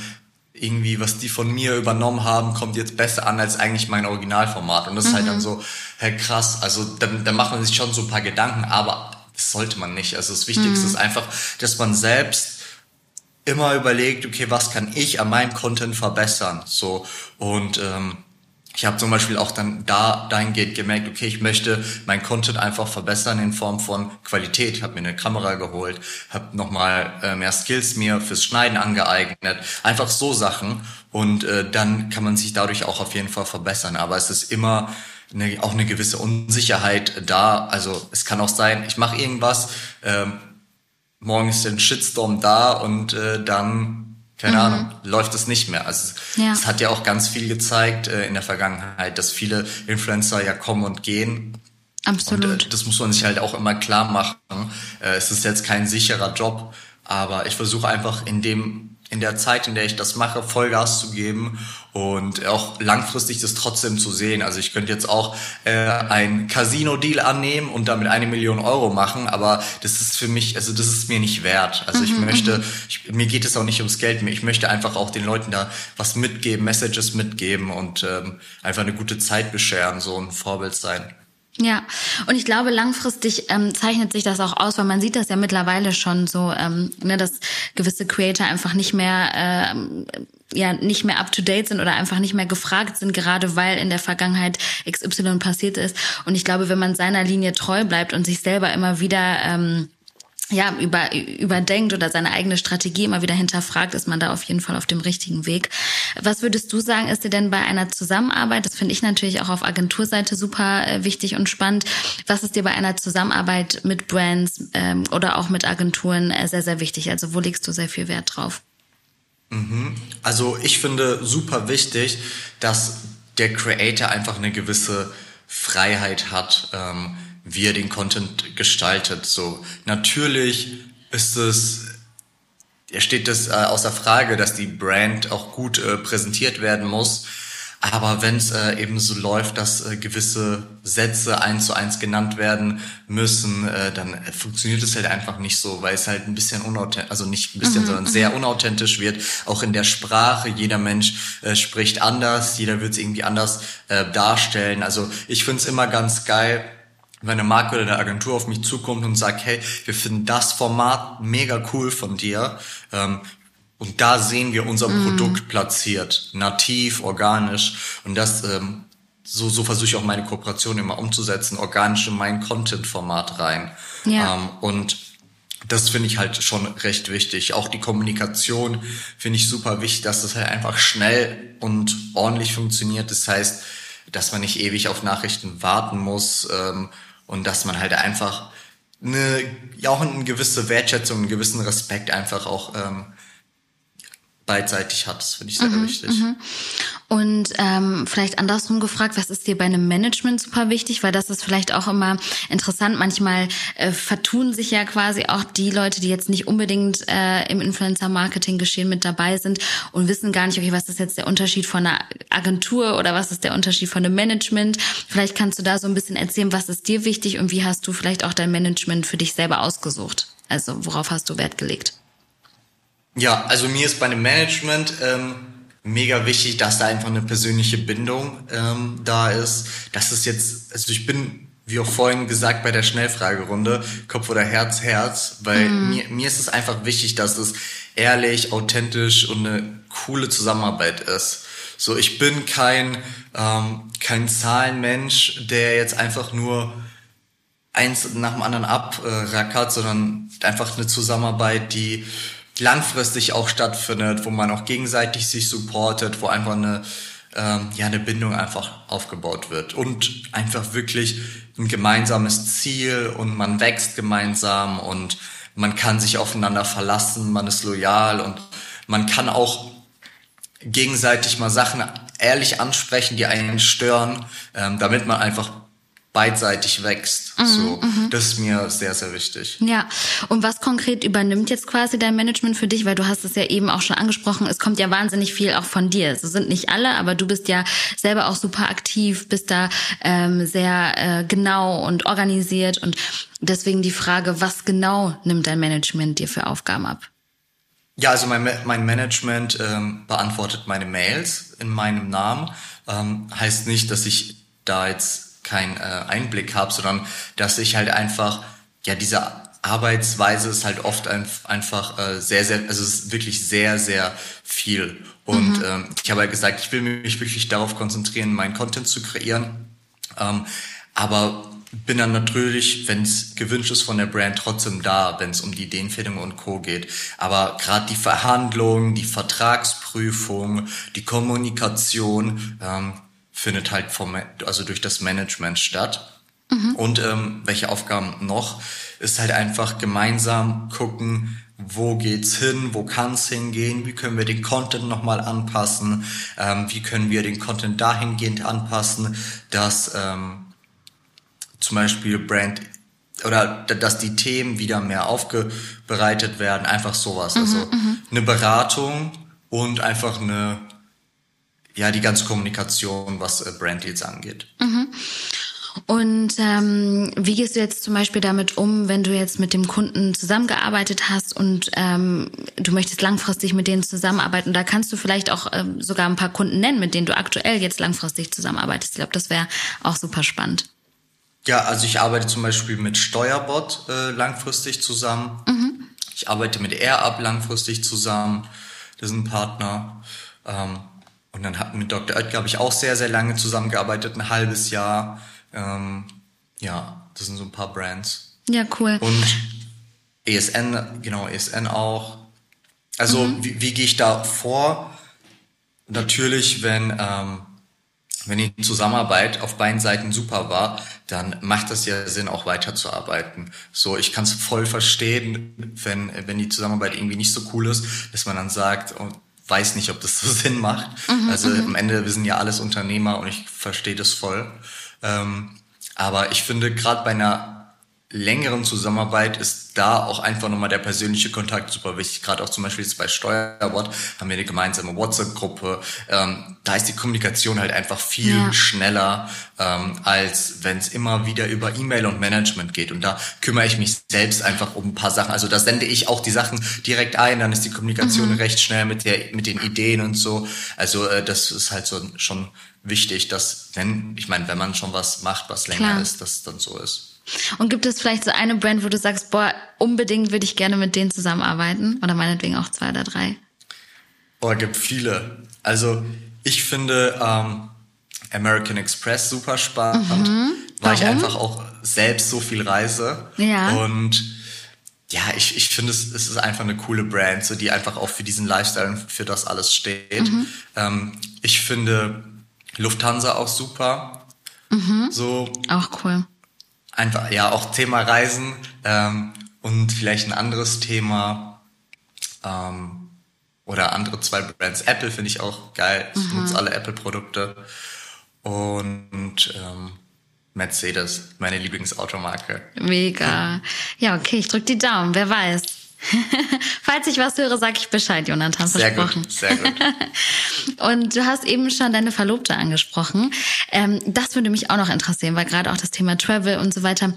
irgendwie, was die von mir übernommen haben, kommt jetzt besser an als eigentlich mein Originalformat. Und das mhm. ist halt dann mhm. so, hey, krass, also dann, dann macht man sich schon so ein paar Gedanken, aber das sollte man nicht. Also das Wichtigste mhm. ist einfach, dass man selbst immer überlegt, okay, was kann ich an meinem Content verbessern? So und ähm, ich habe zum Beispiel auch dann da dahingehend gemerkt, okay, ich möchte mein Content einfach verbessern in Form von Qualität. Ich habe mir eine Kamera geholt, habe nochmal äh, mehr Skills mir fürs Schneiden angeeignet. Einfach so Sachen. Und äh, dann kann man sich dadurch auch auf jeden Fall verbessern. Aber es ist immer eine, auch eine gewisse Unsicherheit da. Also es kann auch sein, ich mache irgendwas, ähm, morgen ist ein Shitstorm da und äh, dann, keine mhm. Ahnung, läuft es nicht mehr. Also ja. es hat ja auch ganz viel gezeigt äh, in der Vergangenheit, dass viele Influencer ja kommen und gehen. Absolut. Und, äh, das muss man sich halt auch immer klar machen. Äh, es ist jetzt kein sicherer Job, aber ich versuche einfach in dem in der Zeit, in der ich das mache, Vollgas zu geben und auch langfristig das trotzdem zu sehen. Also ich könnte jetzt auch äh, ein Casino-Deal annehmen und damit eine Million Euro machen, aber das ist für mich, also das ist mir nicht wert. Also ich mhm, möchte, mhm. ich, mir geht es auch nicht ums Geld, ich möchte einfach auch den Leuten da was mitgeben, Messages mitgeben und ähm, einfach eine gute Zeit bescheren, so ein Vorbild sein. Ja, und ich glaube, langfristig ähm, zeichnet sich das auch aus, weil man sieht das ja mittlerweile schon so, ähm, ne, dass gewisse Creator einfach nicht mehr, ähm, ja, nicht mehr up to date sind oder einfach nicht mehr gefragt sind, gerade weil in der Vergangenheit XY passiert ist. Und ich glaube, wenn man seiner Linie treu bleibt und sich selber immer wieder ähm, ja, über, überdenkt oder seine eigene Strategie immer wieder hinterfragt, ist man da auf jeden Fall auf dem richtigen Weg. Was würdest du sagen, ist dir denn bei einer Zusammenarbeit, das finde ich natürlich auch auf Agenturseite super äh, wichtig und spannend, was ist dir bei einer Zusammenarbeit mit Brands ähm, oder auch mit Agenturen äh, sehr, sehr wichtig? Also wo legst du sehr viel Wert drauf? Mhm. Also ich finde super wichtig, dass der Creator einfach eine gewisse Freiheit hat, ähm, wie er den Content gestaltet. So natürlich ist es, steht es äh, außer Frage, dass die Brand auch gut äh, präsentiert werden muss. Aber wenn es äh, eben so läuft, dass äh, gewisse Sätze eins zu eins genannt werden müssen, äh, dann funktioniert es halt einfach nicht so, weil es halt ein bisschen unauthentisch, also nicht ein bisschen, mhm, sondern sehr mhm. unauthentisch wird. Auch in der Sprache, jeder Mensch äh, spricht anders, jeder wird es irgendwie anders äh, darstellen. Also ich finde es immer ganz geil, wenn eine Marke oder eine Agentur auf mich zukommt und sagt, hey, wir finden das Format mega cool von dir. Ähm, und da sehen wir unser mm. Produkt platziert, nativ, organisch. Und das, ähm, so, so versuche ich auch meine Kooperation immer umzusetzen, organisch in mein Content-Format rein. Ja. Ähm, und das finde ich halt schon recht wichtig. Auch die Kommunikation finde ich super wichtig, dass das halt einfach schnell und ordentlich funktioniert. Das heißt, dass man nicht ewig auf Nachrichten warten muss ähm, und dass man halt einfach eine, ja auch eine gewisse Wertschätzung, einen gewissen Respekt einfach auch ähm, beidseitig hat. Das finde ich sehr mhm, wichtig. Mhm. Und ähm, vielleicht andersrum gefragt, was ist dir bei einem Management super wichtig? Weil das ist vielleicht auch immer interessant. Manchmal äh, vertun sich ja quasi auch die Leute, die jetzt nicht unbedingt äh, im Influencer-Marketing-Geschehen mit dabei sind und wissen gar nicht, okay, was ist jetzt der Unterschied von einer Agentur oder was ist der Unterschied von einem Management? Vielleicht kannst du da so ein bisschen erzählen, was ist dir wichtig und wie hast du vielleicht auch dein Management für dich selber ausgesucht? Also worauf hast du Wert gelegt? Ja, also mir ist bei dem Management ähm, mega wichtig, dass da einfach eine persönliche Bindung ähm, da ist. Das ist jetzt, also ich bin, wie auch vorhin gesagt, bei der Schnellfragerunde, Kopf oder Herz, Herz, weil mhm. mir, mir ist es einfach wichtig, dass es ehrlich, authentisch und eine coole Zusammenarbeit ist. So, ich bin kein, ähm, kein Zahlenmensch, der jetzt einfach nur eins nach dem anderen abrackert, sondern einfach eine Zusammenarbeit, die langfristig auch stattfindet, wo man auch gegenseitig sich supportet, wo einfach eine, ähm, ja, eine Bindung einfach aufgebaut wird und einfach wirklich ein gemeinsames Ziel und man wächst gemeinsam und man kann sich aufeinander verlassen, man ist loyal und man kann auch gegenseitig mal Sachen ehrlich ansprechen, die einen stören, ähm, damit man einfach beidseitig wächst. Mhm, so, mhm. das ist mir sehr, sehr wichtig. Ja. Und was konkret übernimmt jetzt quasi dein Management für dich? Weil du hast es ja eben auch schon angesprochen. Es kommt ja wahnsinnig viel auch von dir. So sind nicht alle, aber du bist ja selber auch super aktiv, bist da ähm, sehr äh, genau und organisiert. Und deswegen die Frage, was genau nimmt dein Management dir für Aufgaben ab? Ja, also mein, mein Management ähm, beantwortet meine Mails in meinem Namen. Ähm, heißt nicht, dass ich da jetzt keinen äh, Einblick habe, sondern dass ich halt einfach, ja, diese Arbeitsweise ist halt oft ein, einfach äh, sehr, sehr, also es ist wirklich sehr, sehr viel. Und mhm. ähm, ich habe halt gesagt, ich will mich wirklich darauf konzentrieren, meinen Content zu kreieren. Ähm, aber bin dann natürlich, wenn es gewünscht ist von der Brand, trotzdem da, wenn es um die Ideenfindung und Co. geht. Aber gerade die Verhandlungen, die Vertragsprüfung, die Kommunikation, ähm, findet halt vom, also durch das Management statt. Mhm. Und ähm, welche Aufgaben noch? Ist halt einfach gemeinsam gucken, wo geht's hin, wo kann's hingehen, wie können wir den Content nochmal anpassen, ähm, wie können wir den Content dahingehend anpassen, dass ähm, zum Beispiel Brand oder dass die Themen wieder mehr aufbereitet werden, einfach sowas. Mhm, also mhm. eine Beratung und einfach eine ja, die ganze Kommunikation, was äh, Branddeals angeht. Mhm. Und ähm, wie gehst du jetzt zum Beispiel damit um, wenn du jetzt mit dem Kunden zusammengearbeitet hast und ähm, du möchtest langfristig mit denen zusammenarbeiten? Da kannst du vielleicht auch ähm, sogar ein paar Kunden nennen, mit denen du aktuell jetzt langfristig zusammenarbeitest. Ich glaube, das wäre auch super spannend. Ja, also ich arbeite zum Beispiel mit Steuerbot äh, langfristig zusammen. Mhm. Ich arbeite mit AirUp langfristig zusammen. Das ist ein Partner. Ähm, und dann hatten mit Dr. Oetker habe ich auch sehr, sehr lange zusammengearbeitet, ein halbes Jahr. Ähm, ja, das sind so ein paar Brands. Ja, cool. Und ESN, genau, ESN auch. Also mhm. wie, wie gehe ich da vor? Natürlich, wenn, ähm, wenn die Zusammenarbeit auf beiden Seiten super war, dann macht das ja Sinn, auch weiterzuarbeiten. So, ich kann es voll verstehen, wenn, wenn die Zusammenarbeit irgendwie nicht so cool ist, dass man dann sagt, oh, weiß nicht, ob das so Sinn macht. Mhm, also mhm. am Ende, wir sind ja alles Unternehmer und ich verstehe das voll. Ähm, aber ich finde, gerade bei einer längeren Zusammenarbeit ist da auch einfach nochmal der persönliche Kontakt super wichtig. Gerade auch zum Beispiel jetzt bei Steuerbot haben wir eine gemeinsame WhatsApp-Gruppe. Ähm, da ist die Kommunikation halt einfach viel ja. schneller, ähm, als wenn es immer wieder über E-Mail und Management geht. Und da kümmere ich mich selbst einfach um ein paar Sachen. Also da sende ich auch die Sachen direkt ein, dann ist die Kommunikation mhm. recht schnell mit, der, mit den Ideen und so. Also äh, das ist halt so schon wichtig, dass wenn, ich meine, wenn man schon was macht, was länger Klar. ist, dass dann so ist. Und gibt es vielleicht so eine Brand, wo du sagst, boah, unbedingt würde ich gerne mit denen zusammenarbeiten? Oder meinetwegen auch zwei oder drei? Boah, gibt viele. Also ich finde ähm, American Express super spannend, mhm. weil ich einfach auch selbst so viel reise. Ja. Und ja, ich, ich finde, es, es ist einfach eine coole Brand, so die einfach auch für diesen Lifestyle und für das alles steht. Mhm. Ähm, ich finde Lufthansa auch super. Mhm. So. Auch cool einfach, ja, auch Thema Reisen ähm, und vielleicht ein anderes Thema ähm, oder andere zwei Brands. Apple finde ich auch geil. Ich mhm. nutze alle Apple-Produkte. Und ähm, Mercedes, meine Lieblingsautomarke. Mega. Ja, okay, ich drück die Daumen, wer weiß. Falls ich was höre, sag ich Bescheid, Jonathan. Sehr versprochen. gut, sehr gut. Und du hast eben schon deine Verlobte angesprochen. Ähm, das würde mich auch noch interessieren, weil gerade auch das Thema Travel und so weiter.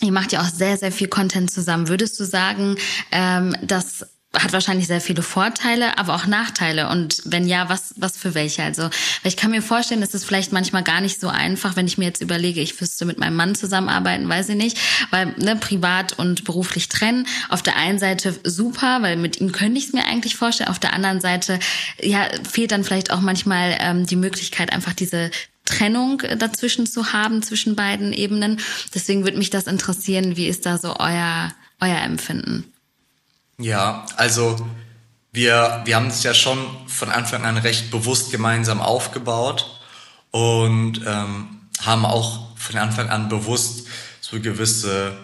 Ihr macht ja auch sehr, sehr viel Content zusammen. Würdest du sagen, ähm, dass hat wahrscheinlich sehr viele Vorteile, aber auch Nachteile. Und wenn ja, was, was für welche? Also, weil ich kann mir vorstellen, es ist vielleicht manchmal gar nicht so einfach, wenn ich mir jetzt überlege, ich müsste mit meinem Mann zusammenarbeiten, weiß ich nicht, weil ne, privat und beruflich trennen. Auf der einen Seite super, weil mit ihm könnte ich es mir eigentlich vorstellen. Auf der anderen Seite, ja, fehlt dann vielleicht auch manchmal ähm, die Möglichkeit, einfach diese Trennung dazwischen zu haben, zwischen beiden Ebenen. Deswegen würde mich das interessieren, wie ist da so euer, euer Empfinden? Ja, also wir, wir haben es ja schon von Anfang an recht bewusst gemeinsam aufgebaut und ähm, haben auch von Anfang an bewusst so gewisse,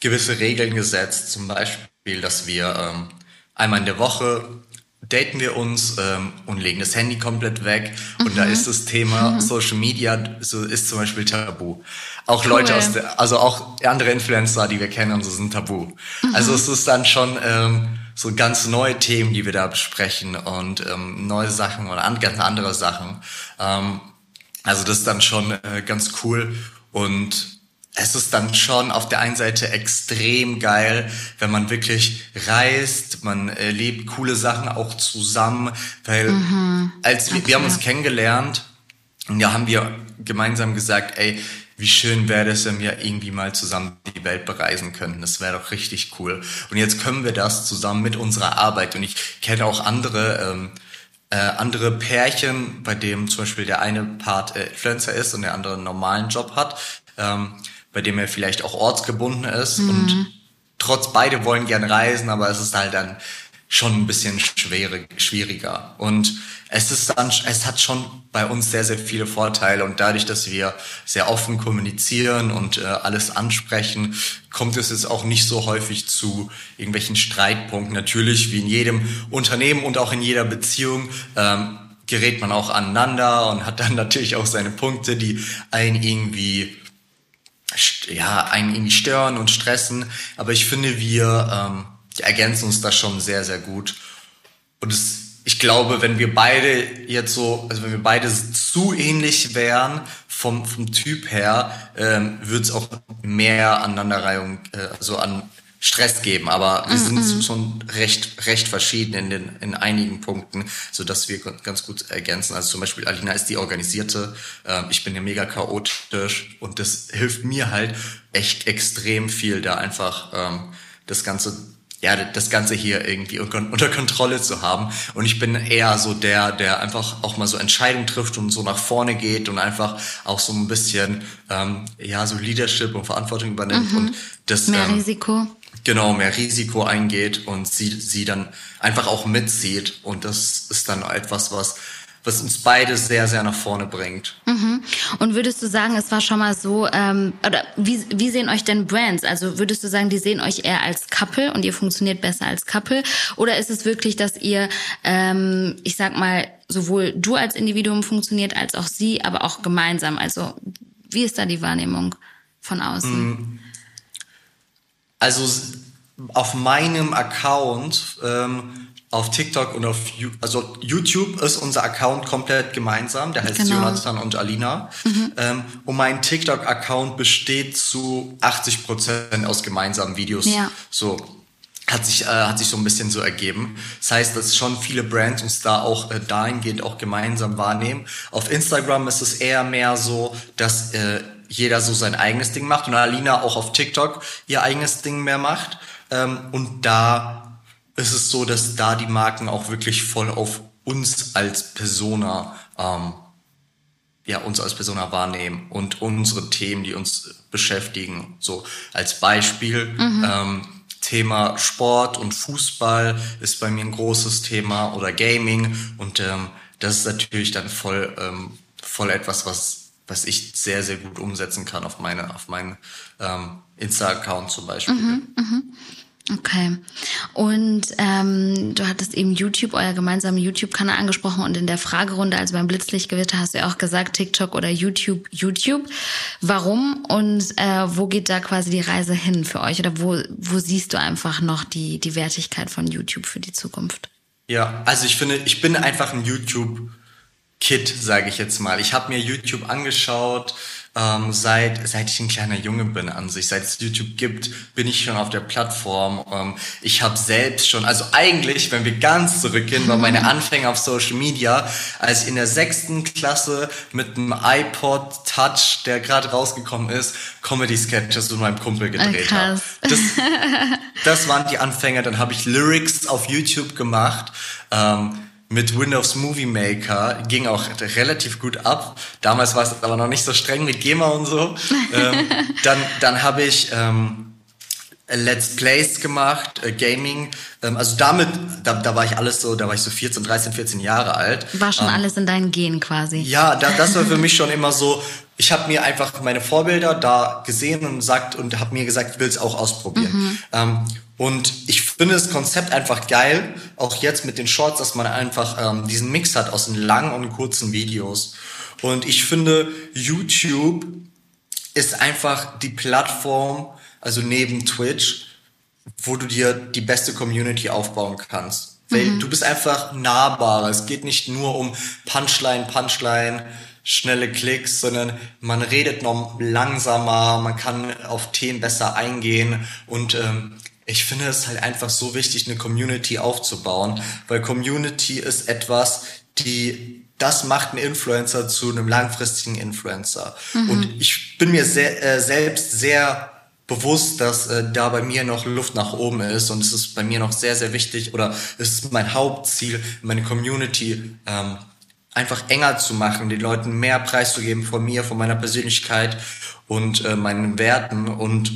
gewisse Regeln gesetzt. Zum Beispiel, dass wir ähm, einmal in der Woche daten wir uns ähm, und legen das Handy komplett weg. Und mhm. da ist das Thema mhm. Social Media so ist zum Beispiel tabu. Auch cool. Leute aus der, also auch andere Influencer, die wir kennen, und so sind tabu. Mhm. Also es ist dann schon ähm, so ganz neue Themen, die wir da besprechen und ähm, neue Sachen oder an, ganz andere Sachen. Ähm, also das ist dann schon äh, ganz cool und es ist dann schon auf der einen Seite extrem geil, wenn man wirklich reist, man erlebt coole Sachen auch zusammen, weil mhm. als wir, okay. wir haben uns kennengelernt und da haben wir gemeinsam gesagt, ey, wie schön wäre es, wenn wir irgendwie mal zusammen die Welt bereisen könnten. Das wäre doch richtig cool. Und jetzt können wir das zusammen mit unserer Arbeit. Und ich kenne auch andere, ähm, äh, andere Pärchen, bei dem zum Beispiel der eine Part äh, Influencer ist und der andere einen normalen Job hat. Ähm, bei dem er vielleicht auch ortsgebunden ist mhm. und trotz beide wollen gern reisen, aber es ist halt dann schon ein bisschen schwere, schwieriger. Und es ist dann, es hat schon bei uns sehr, sehr viele Vorteile und dadurch, dass wir sehr offen kommunizieren und äh, alles ansprechen, kommt es jetzt auch nicht so häufig zu irgendwelchen Streitpunkten. Natürlich, wie in jedem Unternehmen und auch in jeder Beziehung, ähm, gerät man auch aneinander und hat dann natürlich auch seine Punkte, die einen irgendwie ja, einen irgendwie stören und stressen. Aber ich finde, wir ähm, ergänzen uns da schon sehr, sehr gut. Und es, ich glaube, wenn wir beide jetzt so, also wenn wir beide zu ähnlich wären vom, vom Typ her, ähm, würde es auch mehr Aneinanderreihung, äh, so an Stress geben, aber wir mm -mm. sind schon recht, recht verschieden in den, in einigen Punkten, so dass wir ganz gut ergänzen. Also zum Beispiel Alina ist die Organisierte, äh, ich bin ja mega chaotisch und das hilft mir halt echt extrem viel, da einfach ähm, das Ganze ja, das Ganze hier irgendwie unter Kontrolle zu haben. Und ich bin eher so der, der einfach auch mal so Entscheidungen trifft und so nach vorne geht und einfach auch so ein bisschen, ähm, ja, so Leadership und Verantwortung übernimmt mhm. und das. Mehr ähm, Risiko genau mehr Risiko eingeht und sie, sie dann einfach auch mitzieht. Und das ist dann etwas, was, was uns beide sehr, sehr nach vorne bringt. Mhm. Und würdest du sagen, es war schon mal so, ähm, oder wie, wie sehen euch denn Brands? Also würdest du sagen, die sehen euch eher als Couple und ihr funktioniert besser als Couple? Oder ist es wirklich, dass ihr, ähm, ich sag mal, sowohl du als Individuum funktioniert, als auch sie, aber auch gemeinsam? Also wie ist da die Wahrnehmung von außen? Also auf meinem Account ähm, auf TikTok und auf also YouTube ist unser Account komplett gemeinsam. Der heißt genau. Jonathan und Alina. Mhm. Ähm, und mein TikTok-Account besteht zu 80 Prozent aus gemeinsamen Videos. Ja. So hat sich äh, hat sich so ein bisschen so ergeben. Das heißt, dass schon viele Brands uns da auch äh, dahingehend auch gemeinsam wahrnehmen. Auf Instagram ist es eher mehr so, dass äh, jeder so sein eigenes Ding macht und Alina auch auf TikTok ihr eigenes Ding mehr macht. Ähm, und da ist es so, dass da die Marken auch wirklich voll auf uns als Persona, ähm, ja, uns als Persona wahrnehmen und unsere Themen, die uns beschäftigen. So als Beispiel mhm. ähm, Thema Sport und Fußball ist bei mir ein großes Thema oder Gaming und ähm, das ist natürlich dann voll ähm, voll etwas, was was ich sehr sehr gut umsetzen kann auf meine auf meinen ähm, Insta-Account zum Beispiel. Mhm, mh. Okay. Und ähm, du hattest eben YouTube, euer gemeinsamer YouTube-Kanal angesprochen und in der Fragerunde, also beim Blitzlichtgewitter, hast du ja auch gesagt, TikTok oder YouTube, YouTube. Warum und äh, wo geht da quasi die Reise hin für euch? Oder wo, wo siehst du einfach noch die, die Wertigkeit von YouTube für die Zukunft? Ja, also ich finde, ich bin einfach ein YouTube-Kid, sage ich jetzt mal. Ich habe mir YouTube angeschaut, ähm, seit, seit ich ein kleiner Junge bin an sich, seit es YouTube gibt, bin ich schon auf der Plattform. Ähm, ich habe selbst schon, also eigentlich, wenn wir ganz zurückgehen, war meine Anfänge auf Social Media, als ich in der sechsten Klasse mit einem iPod Touch, der gerade rausgekommen ist, Comedy-Sketches mit meinem Kumpel gedreht oh, habe. Das, das waren die Anfänge. Dann habe ich Lyrics auf YouTube gemacht. Ähm, mit Windows Movie Maker ging auch relativ gut ab. Damals war es aber noch nicht so streng mit GEMA und so. ähm, dann dann habe ich ähm, Let's Plays gemacht, äh, Gaming. Ähm, also damit, da, da war ich alles so, da war ich so 14, 13, 14 Jahre alt. War schon ähm, alles in deinen Genen quasi. Ja, da, das war für mich schon immer so. Ich habe mir einfach meine Vorbilder da gesehen und sagt und habe mir gesagt, ich will es auch ausprobieren. Mhm. Ähm, und ich finde das Konzept einfach geil, auch jetzt mit den Shorts, dass man einfach ähm, diesen Mix hat aus den langen und kurzen Videos. Und ich finde, YouTube ist einfach die Plattform, also neben Twitch, wo du dir die beste Community aufbauen kannst. Weil mhm. du bist einfach nahbarer. Es geht nicht nur um Punchline, Punchline, schnelle Klicks, sondern man redet noch langsamer, man kann auf Themen besser eingehen und ähm, ich finde es halt einfach so wichtig, eine Community aufzubauen, weil Community ist etwas, die das macht einen Influencer zu einem langfristigen Influencer. Mhm. Und ich bin mir sehr, äh, selbst sehr bewusst, dass äh, da bei mir noch Luft nach oben ist und es ist bei mir noch sehr, sehr wichtig oder es ist mein Hauptziel, meine Community ähm, einfach enger zu machen, den Leuten mehr preiszugeben von mir, von meiner Persönlichkeit und äh, meinen Werten und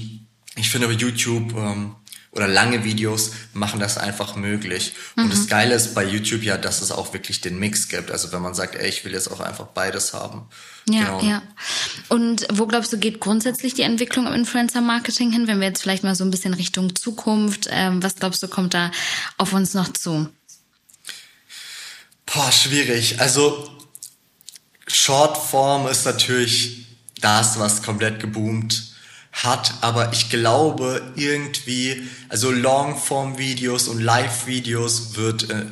ich finde YouTube ähm, oder lange Videos machen das einfach möglich. Mhm. Und das Geile ist bei YouTube ja, dass es auch wirklich den Mix gibt. Also wenn man sagt, ey, ich will jetzt auch einfach beides haben. Ja, genau. ja. Und wo glaubst du, geht grundsätzlich die Entwicklung im Influencer-Marketing hin? Wenn wir jetzt vielleicht mal so ein bisschen Richtung Zukunft, ähm, was glaubst du, kommt da auf uns noch zu? Boah, schwierig. Also Shortform ist natürlich das, was komplett geboomt hat, aber ich glaube irgendwie, also Longform-Videos und Live-Videos wird, äh,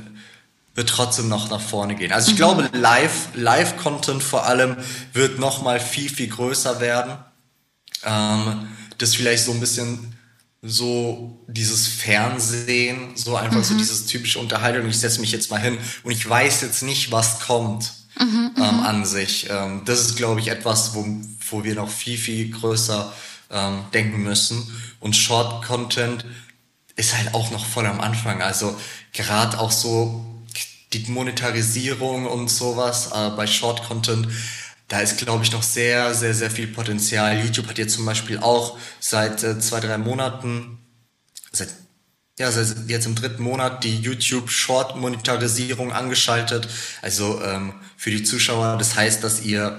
wird trotzdem noch nach vorne gehen. Also ich mhm. glaube, Live, Live-Content vor allem wird noch mal viel, viel größer werden. Ähm, das vielleicht so ein bisschen so dieses Fernsehen, so einfach mhm. so dieses typische Unterhaltung. Ich setze mich jetzt mal hin und ich weiß jetzt nicht, was kommt mhm, ähm, mhm. an sich. Ähm, das ist, glaube ich, etwas, wo, wo wir noch viel, viel größer ähm, denken müssen. Und Short Content ist halt auch noch voll am Anfang. Also gerade auch so die Monetarisierung und sowas äh, bei Short Content, da ist, glaube ich, noch sehr, sehr, sehr viel Potenzial. YouTube hat jetzt zum Beispiel auch seit äh, zwei, drei Monaten, seit ja, also jetzt im dritten Monat die YouTube Short Monetarisierung angeschaltet. Also ähm, für die Zuschauer, das heißt, dass ihr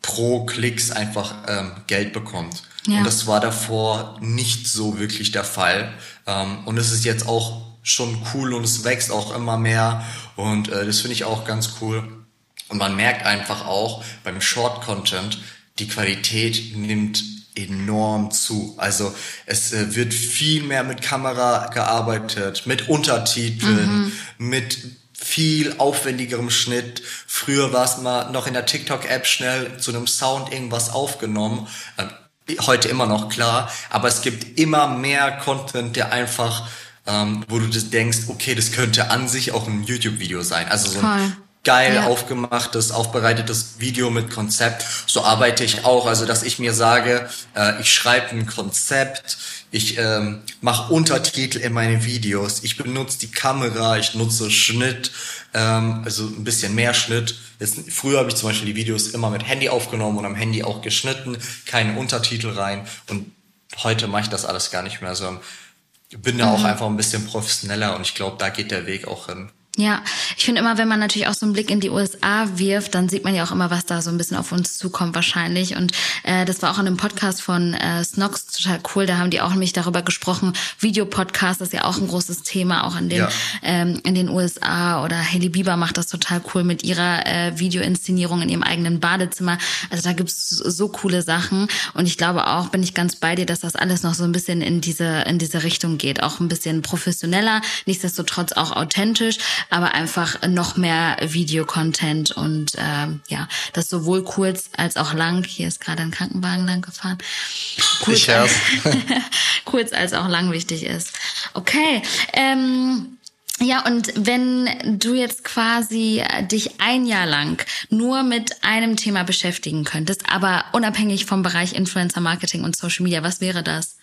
pro Klicks einfach ähm, Geld bekommt. Ja. Und das war davor nicht so wirklich der Fall. Ähm, und es ist jetzt auch schon cool und es wächst auch immer mehr. Und äh, das finde ich auch ganz cool. Und man merkt einfach auch beim Short Content, die Qualität nimmt enorm zu. Also es äh, wird viel mehr mit Kamera gearbeitet, mit Untertiteln, mhm. mit viel aufwendigerem Schnitt. Früher war es mal noch in der TikTok-App schnell zu einem Sound irgendwas aufgenommen. Ähm, heute immer noch klar, aber es gibt immer mehr Content, der einfach, ähm, wo du das denkst, okay, das könnte an sich auch ein YouTube-Video sein. Also so ein geil ja. aufgemachtes, aufbereitetes Video mit Konzept. So arbeite ich auch. Also, dass ich mir sage, äh, ich schreibe ein Konzept, ich ähm, mache Untertitel in meine Videos, ich benutze die Kamera, ich nutze Schnitt, ähm, also ein bisschen mehr Schnitt. Jetzt, früher habe ich zum Beispiel die Videos immer mit Handy aufgenommen und am Handy auch geschnitten, keine Untertitel rein. Und heute mache ich das alles gar nicht mehr so. Bin da mhm. auch einfach ein bisschen professioneller und ich glaube, da geht der Weg auch hin. Ja, ich finde immer, wenn man natürlich auch so einen Blick in die USA wirft, dann sieht man ja auch immer, was da so ein bisschen auf uns zukommt wahrscheinlich. Und äh, das war auch in einem Podcast von äh, Snox total cool. Da haben die auch nämlich darüber gesprochen. Videopodcast ist ja auch ein großes Thema, auch in den ja. ähm, in den USA. Oder Haley Bieber macht das total cool mit ihrer äh, Videoinszenierung in ihrem eigenen Badezimmer. Also da gibt's so coole Sachen. Und ich glaube auch, bin ich ganz bei dir, dass das alles noch so ein bisschen in diese in diese Richtung geht. Auch ein bisschen professioneller, nichtsdestotrotz auch authentisch aber einfach noch mehr Videocontent und ähm, ja, das sowohl kurz als auch lang. Hier ist gerade ein Krankenwagen lang gefahren. Kurz, ich als, kurz als auch lang wichtig ist. Okay. Ähm, ja, und wenn du jetzt quasi dich ein Jahr lang nur mit einem Thema beschäftigen könntest, aber unabhängig vom Bereich Influencer Marketing und Social Media, was wäre das?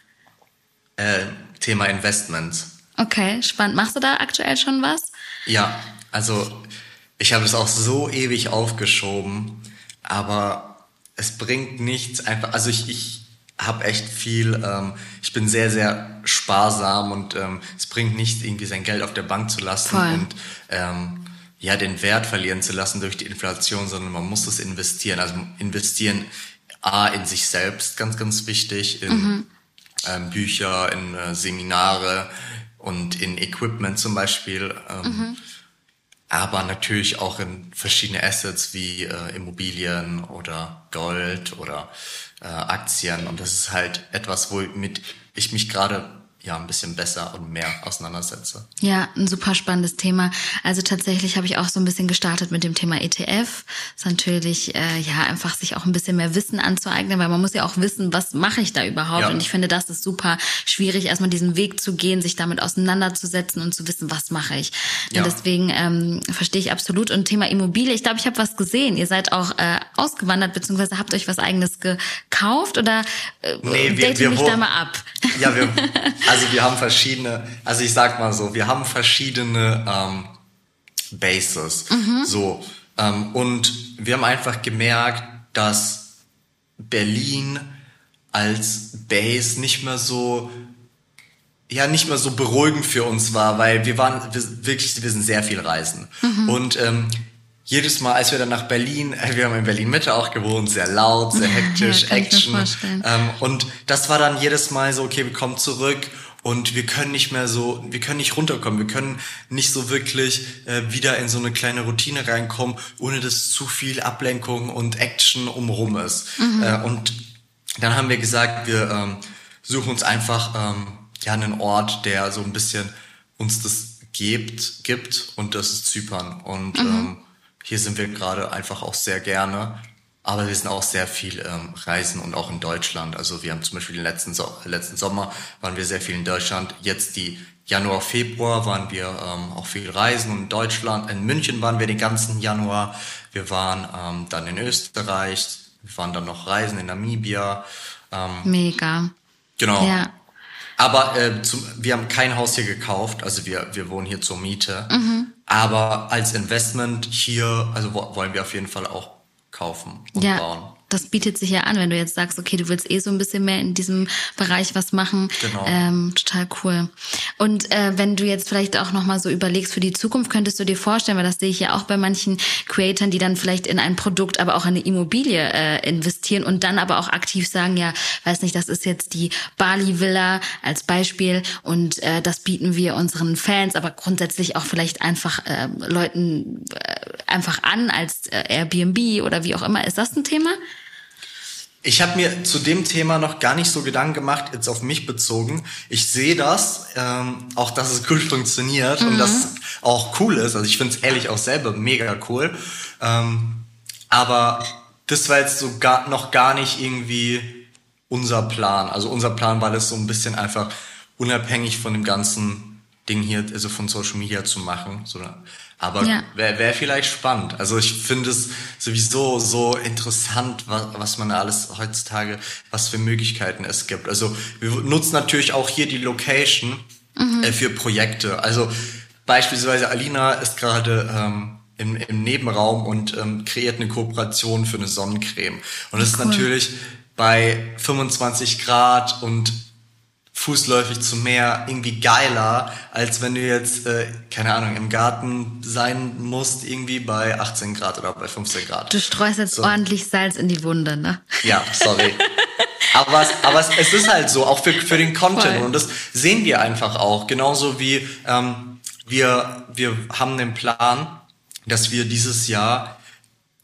Äh, Thema Investments. Okay, spannend. Machst du da aktuell schon was? Ja, also ich habe das auch so ewig aufgeschoben, aber es bringt nichts einfach. Also ich, ich habe echt viel, ähm, ich bin sehr, sehr sparsam und ähm, es bringt nichts, irgendwie sein Geld auf der Bank zu lassen Voll. und ähm, ja, den Wert verlieren zu lassen durch die Inflation, sondern man muss es investieren. Also investieren A in sich selbst, ganz, ganz wichtig, in mhm. ähm, Bücher, in äh, Seminare, und in Equipment zum Beispiel. Ähm, mhm. Aber natürlich auch in verschiedene Assets wie äh, Immobilien oder Gold oder äh, Aktien. Und das ist halt etwas, womit ich mich gerade ja ein bisschen besser und mehr auseinandersetze. Ja, ein super spannendes Thema. Also tatsächlich habe ich auch so ein bisschen gestartet mit dem Thema ETF. Ist natürlich äh, ja einfach sich auch ein bisschen mehr Wissen anzueignen, weil man muss ja auch wissen, was mache ich da überhaupt. Ja. Und ich finde, das ist super schwierig, erstmal diesen Weg zu gehen, sich damit auseinanderzusetzen und zu wissen, was mache ich. Ja. Und deswegen ähm, verstehe ich absolut. Und Thema Immobilie, ich glaube, ich habe was gesehen. Ihr seid auch äh, ausgewandert, beziehungsweise habt euch was eigenes gekauft oder äh, nee, wir, date wir, mich da mal ab? Ja, wir, Also wir haben verschiedene, also ich sag mal so, wir haben verschiedene ähm, Bases. Mhm. So. Ähm, und wir haben einfach gemerkt, dass Berlin als Base nicht mehr so ja nicht mehr so beruhigend für uns war, weil wir waren wir, wirklich, wir sind sehr viel reisen. Mhm. Und ähm, jedes Mal, als wir dann nach Berlin, äh, wir haben in Berlin Mitte auch gewohnt, sehr laut, sehr hektisch, ja, Action. Ähm, und das war dann jedes Mal so, okay, wir kommen zurück und wir können nicht mehr so, wir können nicht runterkommen, wir können nicht so wirklich äh, wieder in so eine kleine Routine reinkommen, ohne dass zu viel Ablenkung und Action umrum ist. Mhm. Äh, und dann haben wir gesagt, wir ähm, suchen uns einfach ähm, ja einen Ort, der so ein bisschen uns das gibt, gibt und das ist Zypern. Und mhm. ähm, hier sind wir gerade einfach auch sehr gerne. Aber wir sind auch sehr viel ähm, reisen und auch in Deutschland. Also wir haben zum Beispiel den letzten, so letzten Sommer waren wir sehr viel in Deutschland. Jetzt die Januar, Februar waren wir ähm, auch viel reisen und in Deutschland. In München waren wir den ganzen Januar. Wir waren ähm, dann in Österreich. Wir waren dann noch reisen in Namibia. Ähm, Mega. Genau. Ja. Aber äh, zum, wir haben kein Haus hier gekauft. Also wir, wir wohnen hier zur Miete. Mhm. Aber als Investment hier, also wollen wir auf jeden Fall auch kaufen und ja. bauen. Das bietet sich ja an, wenn du jetzt sagst, okay, du willst eh so ein bisschen mehr in diesem Bereich was machen. Genau. Ähm, total cool. Und äh, wenn du jetzt vielleicht auch nochmal so überlegst für die Zukunft, könntest du dir vorstellen, weil das sehe ich ja auch bei manchen Creatoren, die dann vielleicht in ein Produkt, aber auch in eine Immobilie äh, investieren und dann aber auch aktiv sagen, ja, weiß nicht, das ist jetzt die Bali Villa als Beispiel und äh, das bieten wir unseren Fans, aber grundsätzlich auch vielleicht einfach äh, Leuten äh, einfach an als äh, Airbnb oder wie auch immer. Ist das ein Thema? Ich habe mir zu dem Thema noch gar nicht so Gedanken gemacht, jetzt auf mich bezogen. Ich sehe das, ähm, auch dass es cool funktioniert mhm. und dass auch cool ist. Also ich finde es ehrlich auch selber mega cool. Ähm, aber das war jetzt so gar, noch gar nicht irgendwie unser Plan. Also unser Plan war das so ein bisschen einfach unabhängig von dem ganzen Ding hier, also von Social Media zu machen. So, aber ja. wäre wär vielleicht spannend. Also ich finde es sowieso so interessant, was, was man alles heutzutage, was für Möglichkeiten es gibt. Also wir nutzen natürlich auch hier die Location mhm. äh, für Projekte. Also beispielsweise Alina ist gerade ähm, im, im Nebenraum und ähm, kreiert eine Kooperation für eine Sonnencreme. Und das cool. ist natürlich bei 25 Grad und fußläufig zum Meer irgendwie geiler, als wenn du jetzt, äh, keine Ahnung, im Garten sein musst, irgendwie bei 18 Grad oder bei 15 Grad. Du streust jetzt so. ordentlich Salz in die Wunde, ne? Ja, sorry. aber es, aber es, es ist halt so, auch für, für den Content. Voll. Und das sehen wir einfach auch. Genauso wie ähm, wir, wir haben den Plan, dass wir dieses Jahr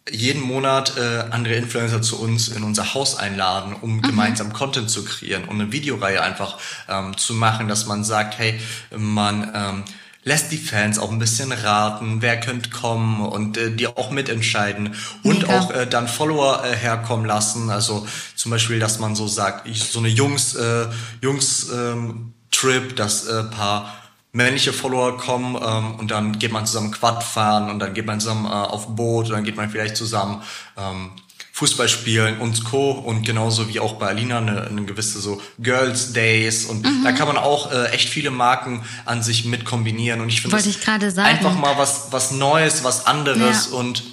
jeden Monat äh, andere Influencer zu uns in unser Haus einladen, um mhm. gemeinsam Content zu kreieren, um eine Videoreihe einfach ähm, zu machen, dass man sagt, hey, man ähm, lässt die Fans auch ein bisschen raten, wer könnte kommen und äh, die auch mitentscheiden und Mega. auch äh, dann Follower äh, herkommen lassen. Also zum Beispiel, dass man so sagt, ich, so eine Jungs, äh, Jungs ähm, Trip, dass äh, paar männliche Follower kommen ähm, und dann geht man zusammen Quad fahren und dann geht man zusammen äh, auf Boot und dann geht man vielleicht zusammen ähm, Fußball spielen und Co. Und genauso wie auch bei Alina eine, eine gewisse so Girls Days und mhm. da kann man auch äh, echt viele Marken an sich mit kombinieren und ich finde einfach mal was was Neues, was anderes ja. und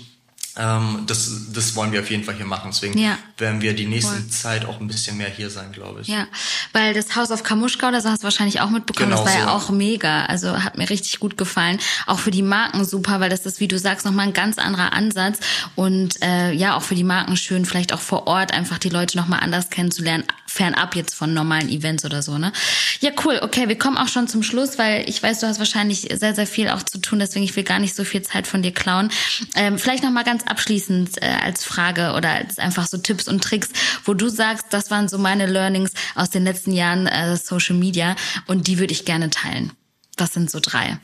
ähm, das, das wollen wir auf jeden Fall hier machen. Deswegen ja. werden wir die nächste Voll. Zeit auch ein bisschen mehr hier sein, glaube ich. Ja, weil das Haus auf Kamuschka, das hast du wahrscheinlich auch mitbekommen, genau das war so. ja auch mega. Also hat mir richtig gut gefallen. Auch für die Marken super, weil das ist, wie du sagst, nochmal ein ganz anderer Ansatz. Und äh, ja, auch für die Marken schön, vielleicht auch vor Ort einfach die Leute nochmal anders kennenzulernen, fernab jetzt von normalen Events oder so, ne? Ja, cool. Okay, wir kommen auch schon zum Schluss, weil ich weiß, du hast wahrscheinlich sehr, sehr viel auch zu tun, deswegen ich will gar nicht so viel Zeit von dir klauen. Ähm, vielleicht nochmal ganz abschließend äh, als Frage oder als einfach so Tipps und Tricks, wo du sagst, das waren so meine Learnings aus den letzten Jahren äh, Social Media und die würde ich gerne teilen. Was sind so drei?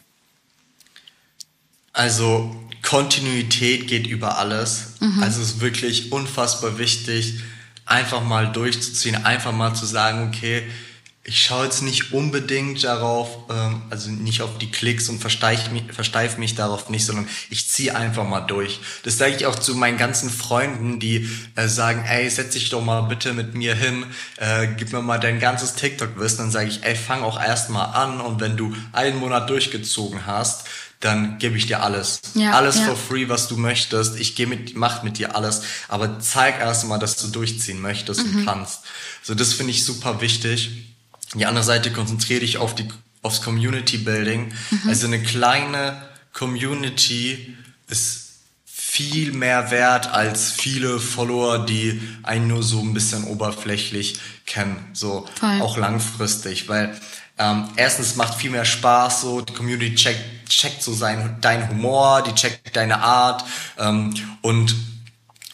Also Kontinuität geht über alles. Mhm. Also es ist wirklich unfassbar wichtig, einfach mal durchzuziehen, einfach mal zu sagen, okay, ich schaue jetzt nicht unbedingt darauf, ähm, also nicht auf die Klicks und versteif mich, versteif mich darauf nicht, sondern ich ziehe einfach mal durch. Das sage ich auch zu meinen ganzen Freunden, die äh, sagen, ey, setz dich doch mal bitte mit mir hin, äh, gib mir mal dein ganzes TikTok-Wissen. Dann sage ich, ey, fang auch erst mal an und wenn du einen Monat durchgezogen hast, dann gebe ich dir alles. Ja, alles ja. for free, was du möchtest. Ich gehe mit, mach mit dir alles. Aber zeig erst mal, dass du durchziehen möchtest mhm. und kannst. So, das finde ich super wichtig. Die andere Seite konzentriere dich auf die, aufs Community Building. Mhm. Also eine kleine Community ist viel mehr wert als viele Follower, die einen nur so ein bisschen oberflächlich kennen, so Voll. auch langfristig, weil ähm, erstens macht viel mehr Spaß, so die Community checkt, checkt so sein, dein Humor, die checkt deine Art ähm, und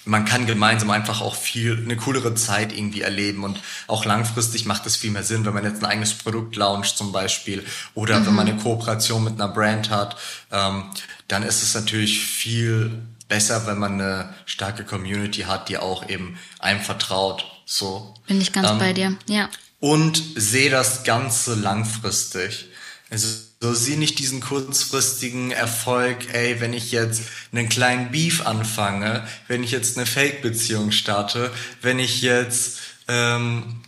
man kann gemeinsam einfach auch viel eine coolere Zeit irgendwie erleben und auch langfristig macht es viel mehr Sinn, wenn man jetzt ein eigenes Produkt launcht zum Beispiel oder mhm. wenn man eine Kooperation mit einer Brand hat, ähm, dann ist es natürlich viel besser, wenn man eine starke Community hat, die auch eben einem vertraut. So. Bin ich ganz ähm, bei dir, ja und sehe das Ganze langfristig. Also so sieh nicht diesen kurzfristigen Erfolg, ey, wenn ich jetzt einen kleinen Beef anfange, wenn ich jetzt eine Fake-Beziehung starte, wenn ich jetzt, ähm,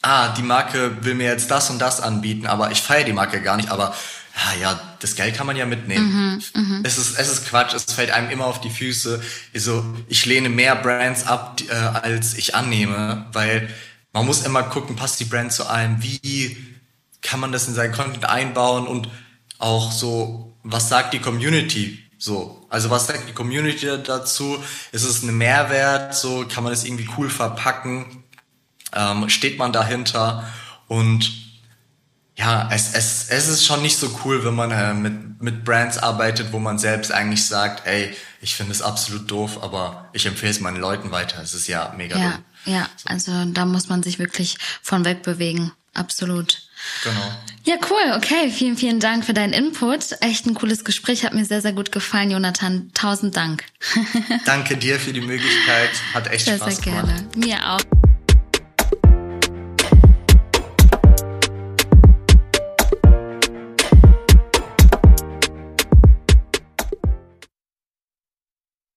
ah, die Marke will mir jetzt das und das anbieten, aber ich feiere die Marke gar nicht, aber ja, ja, das Geld kann man ja mitnehmen. Mhm, es, ist, es ist Quatsch, es fällt einem immer auf die Füße. Also, ich lehne mehr Brands ab, äh, als ich annehme, weil man muss immer gucken, passt die Brand zu einem, wie kann man das in seinen Content einbauen und auch so, was sagt die Community so, also was sagt die Community dazu? Ist es ein Mehrwert? So, kann man es irgendwie cool verpacken? Ähm, steht man dahinter? Und ja, es, es, es ist schon nicht so cool, wenn man äh, mit, mit Brands arbeitet, wo man selbst eigentlich sagt, ey, ich finde es absolut doof, aber ich empfehle es meinen Leuten weiter. Es ist ja mega Ja, dumm. ja, so. also da muss man sich wirklich von wegbewegen. Absolut. Genau. Ja, cool. Okay, vielen, vielen Dank für deinen Input. Echt ein cooles Gespräch. Hat mir sehr, sehr gut gefallen, Jonathan. Tausend Dank. Danke dir für die Möglichkeit. Hat echt sehr, Spaß sehr gemacht. Sehr gerne. Mir auch.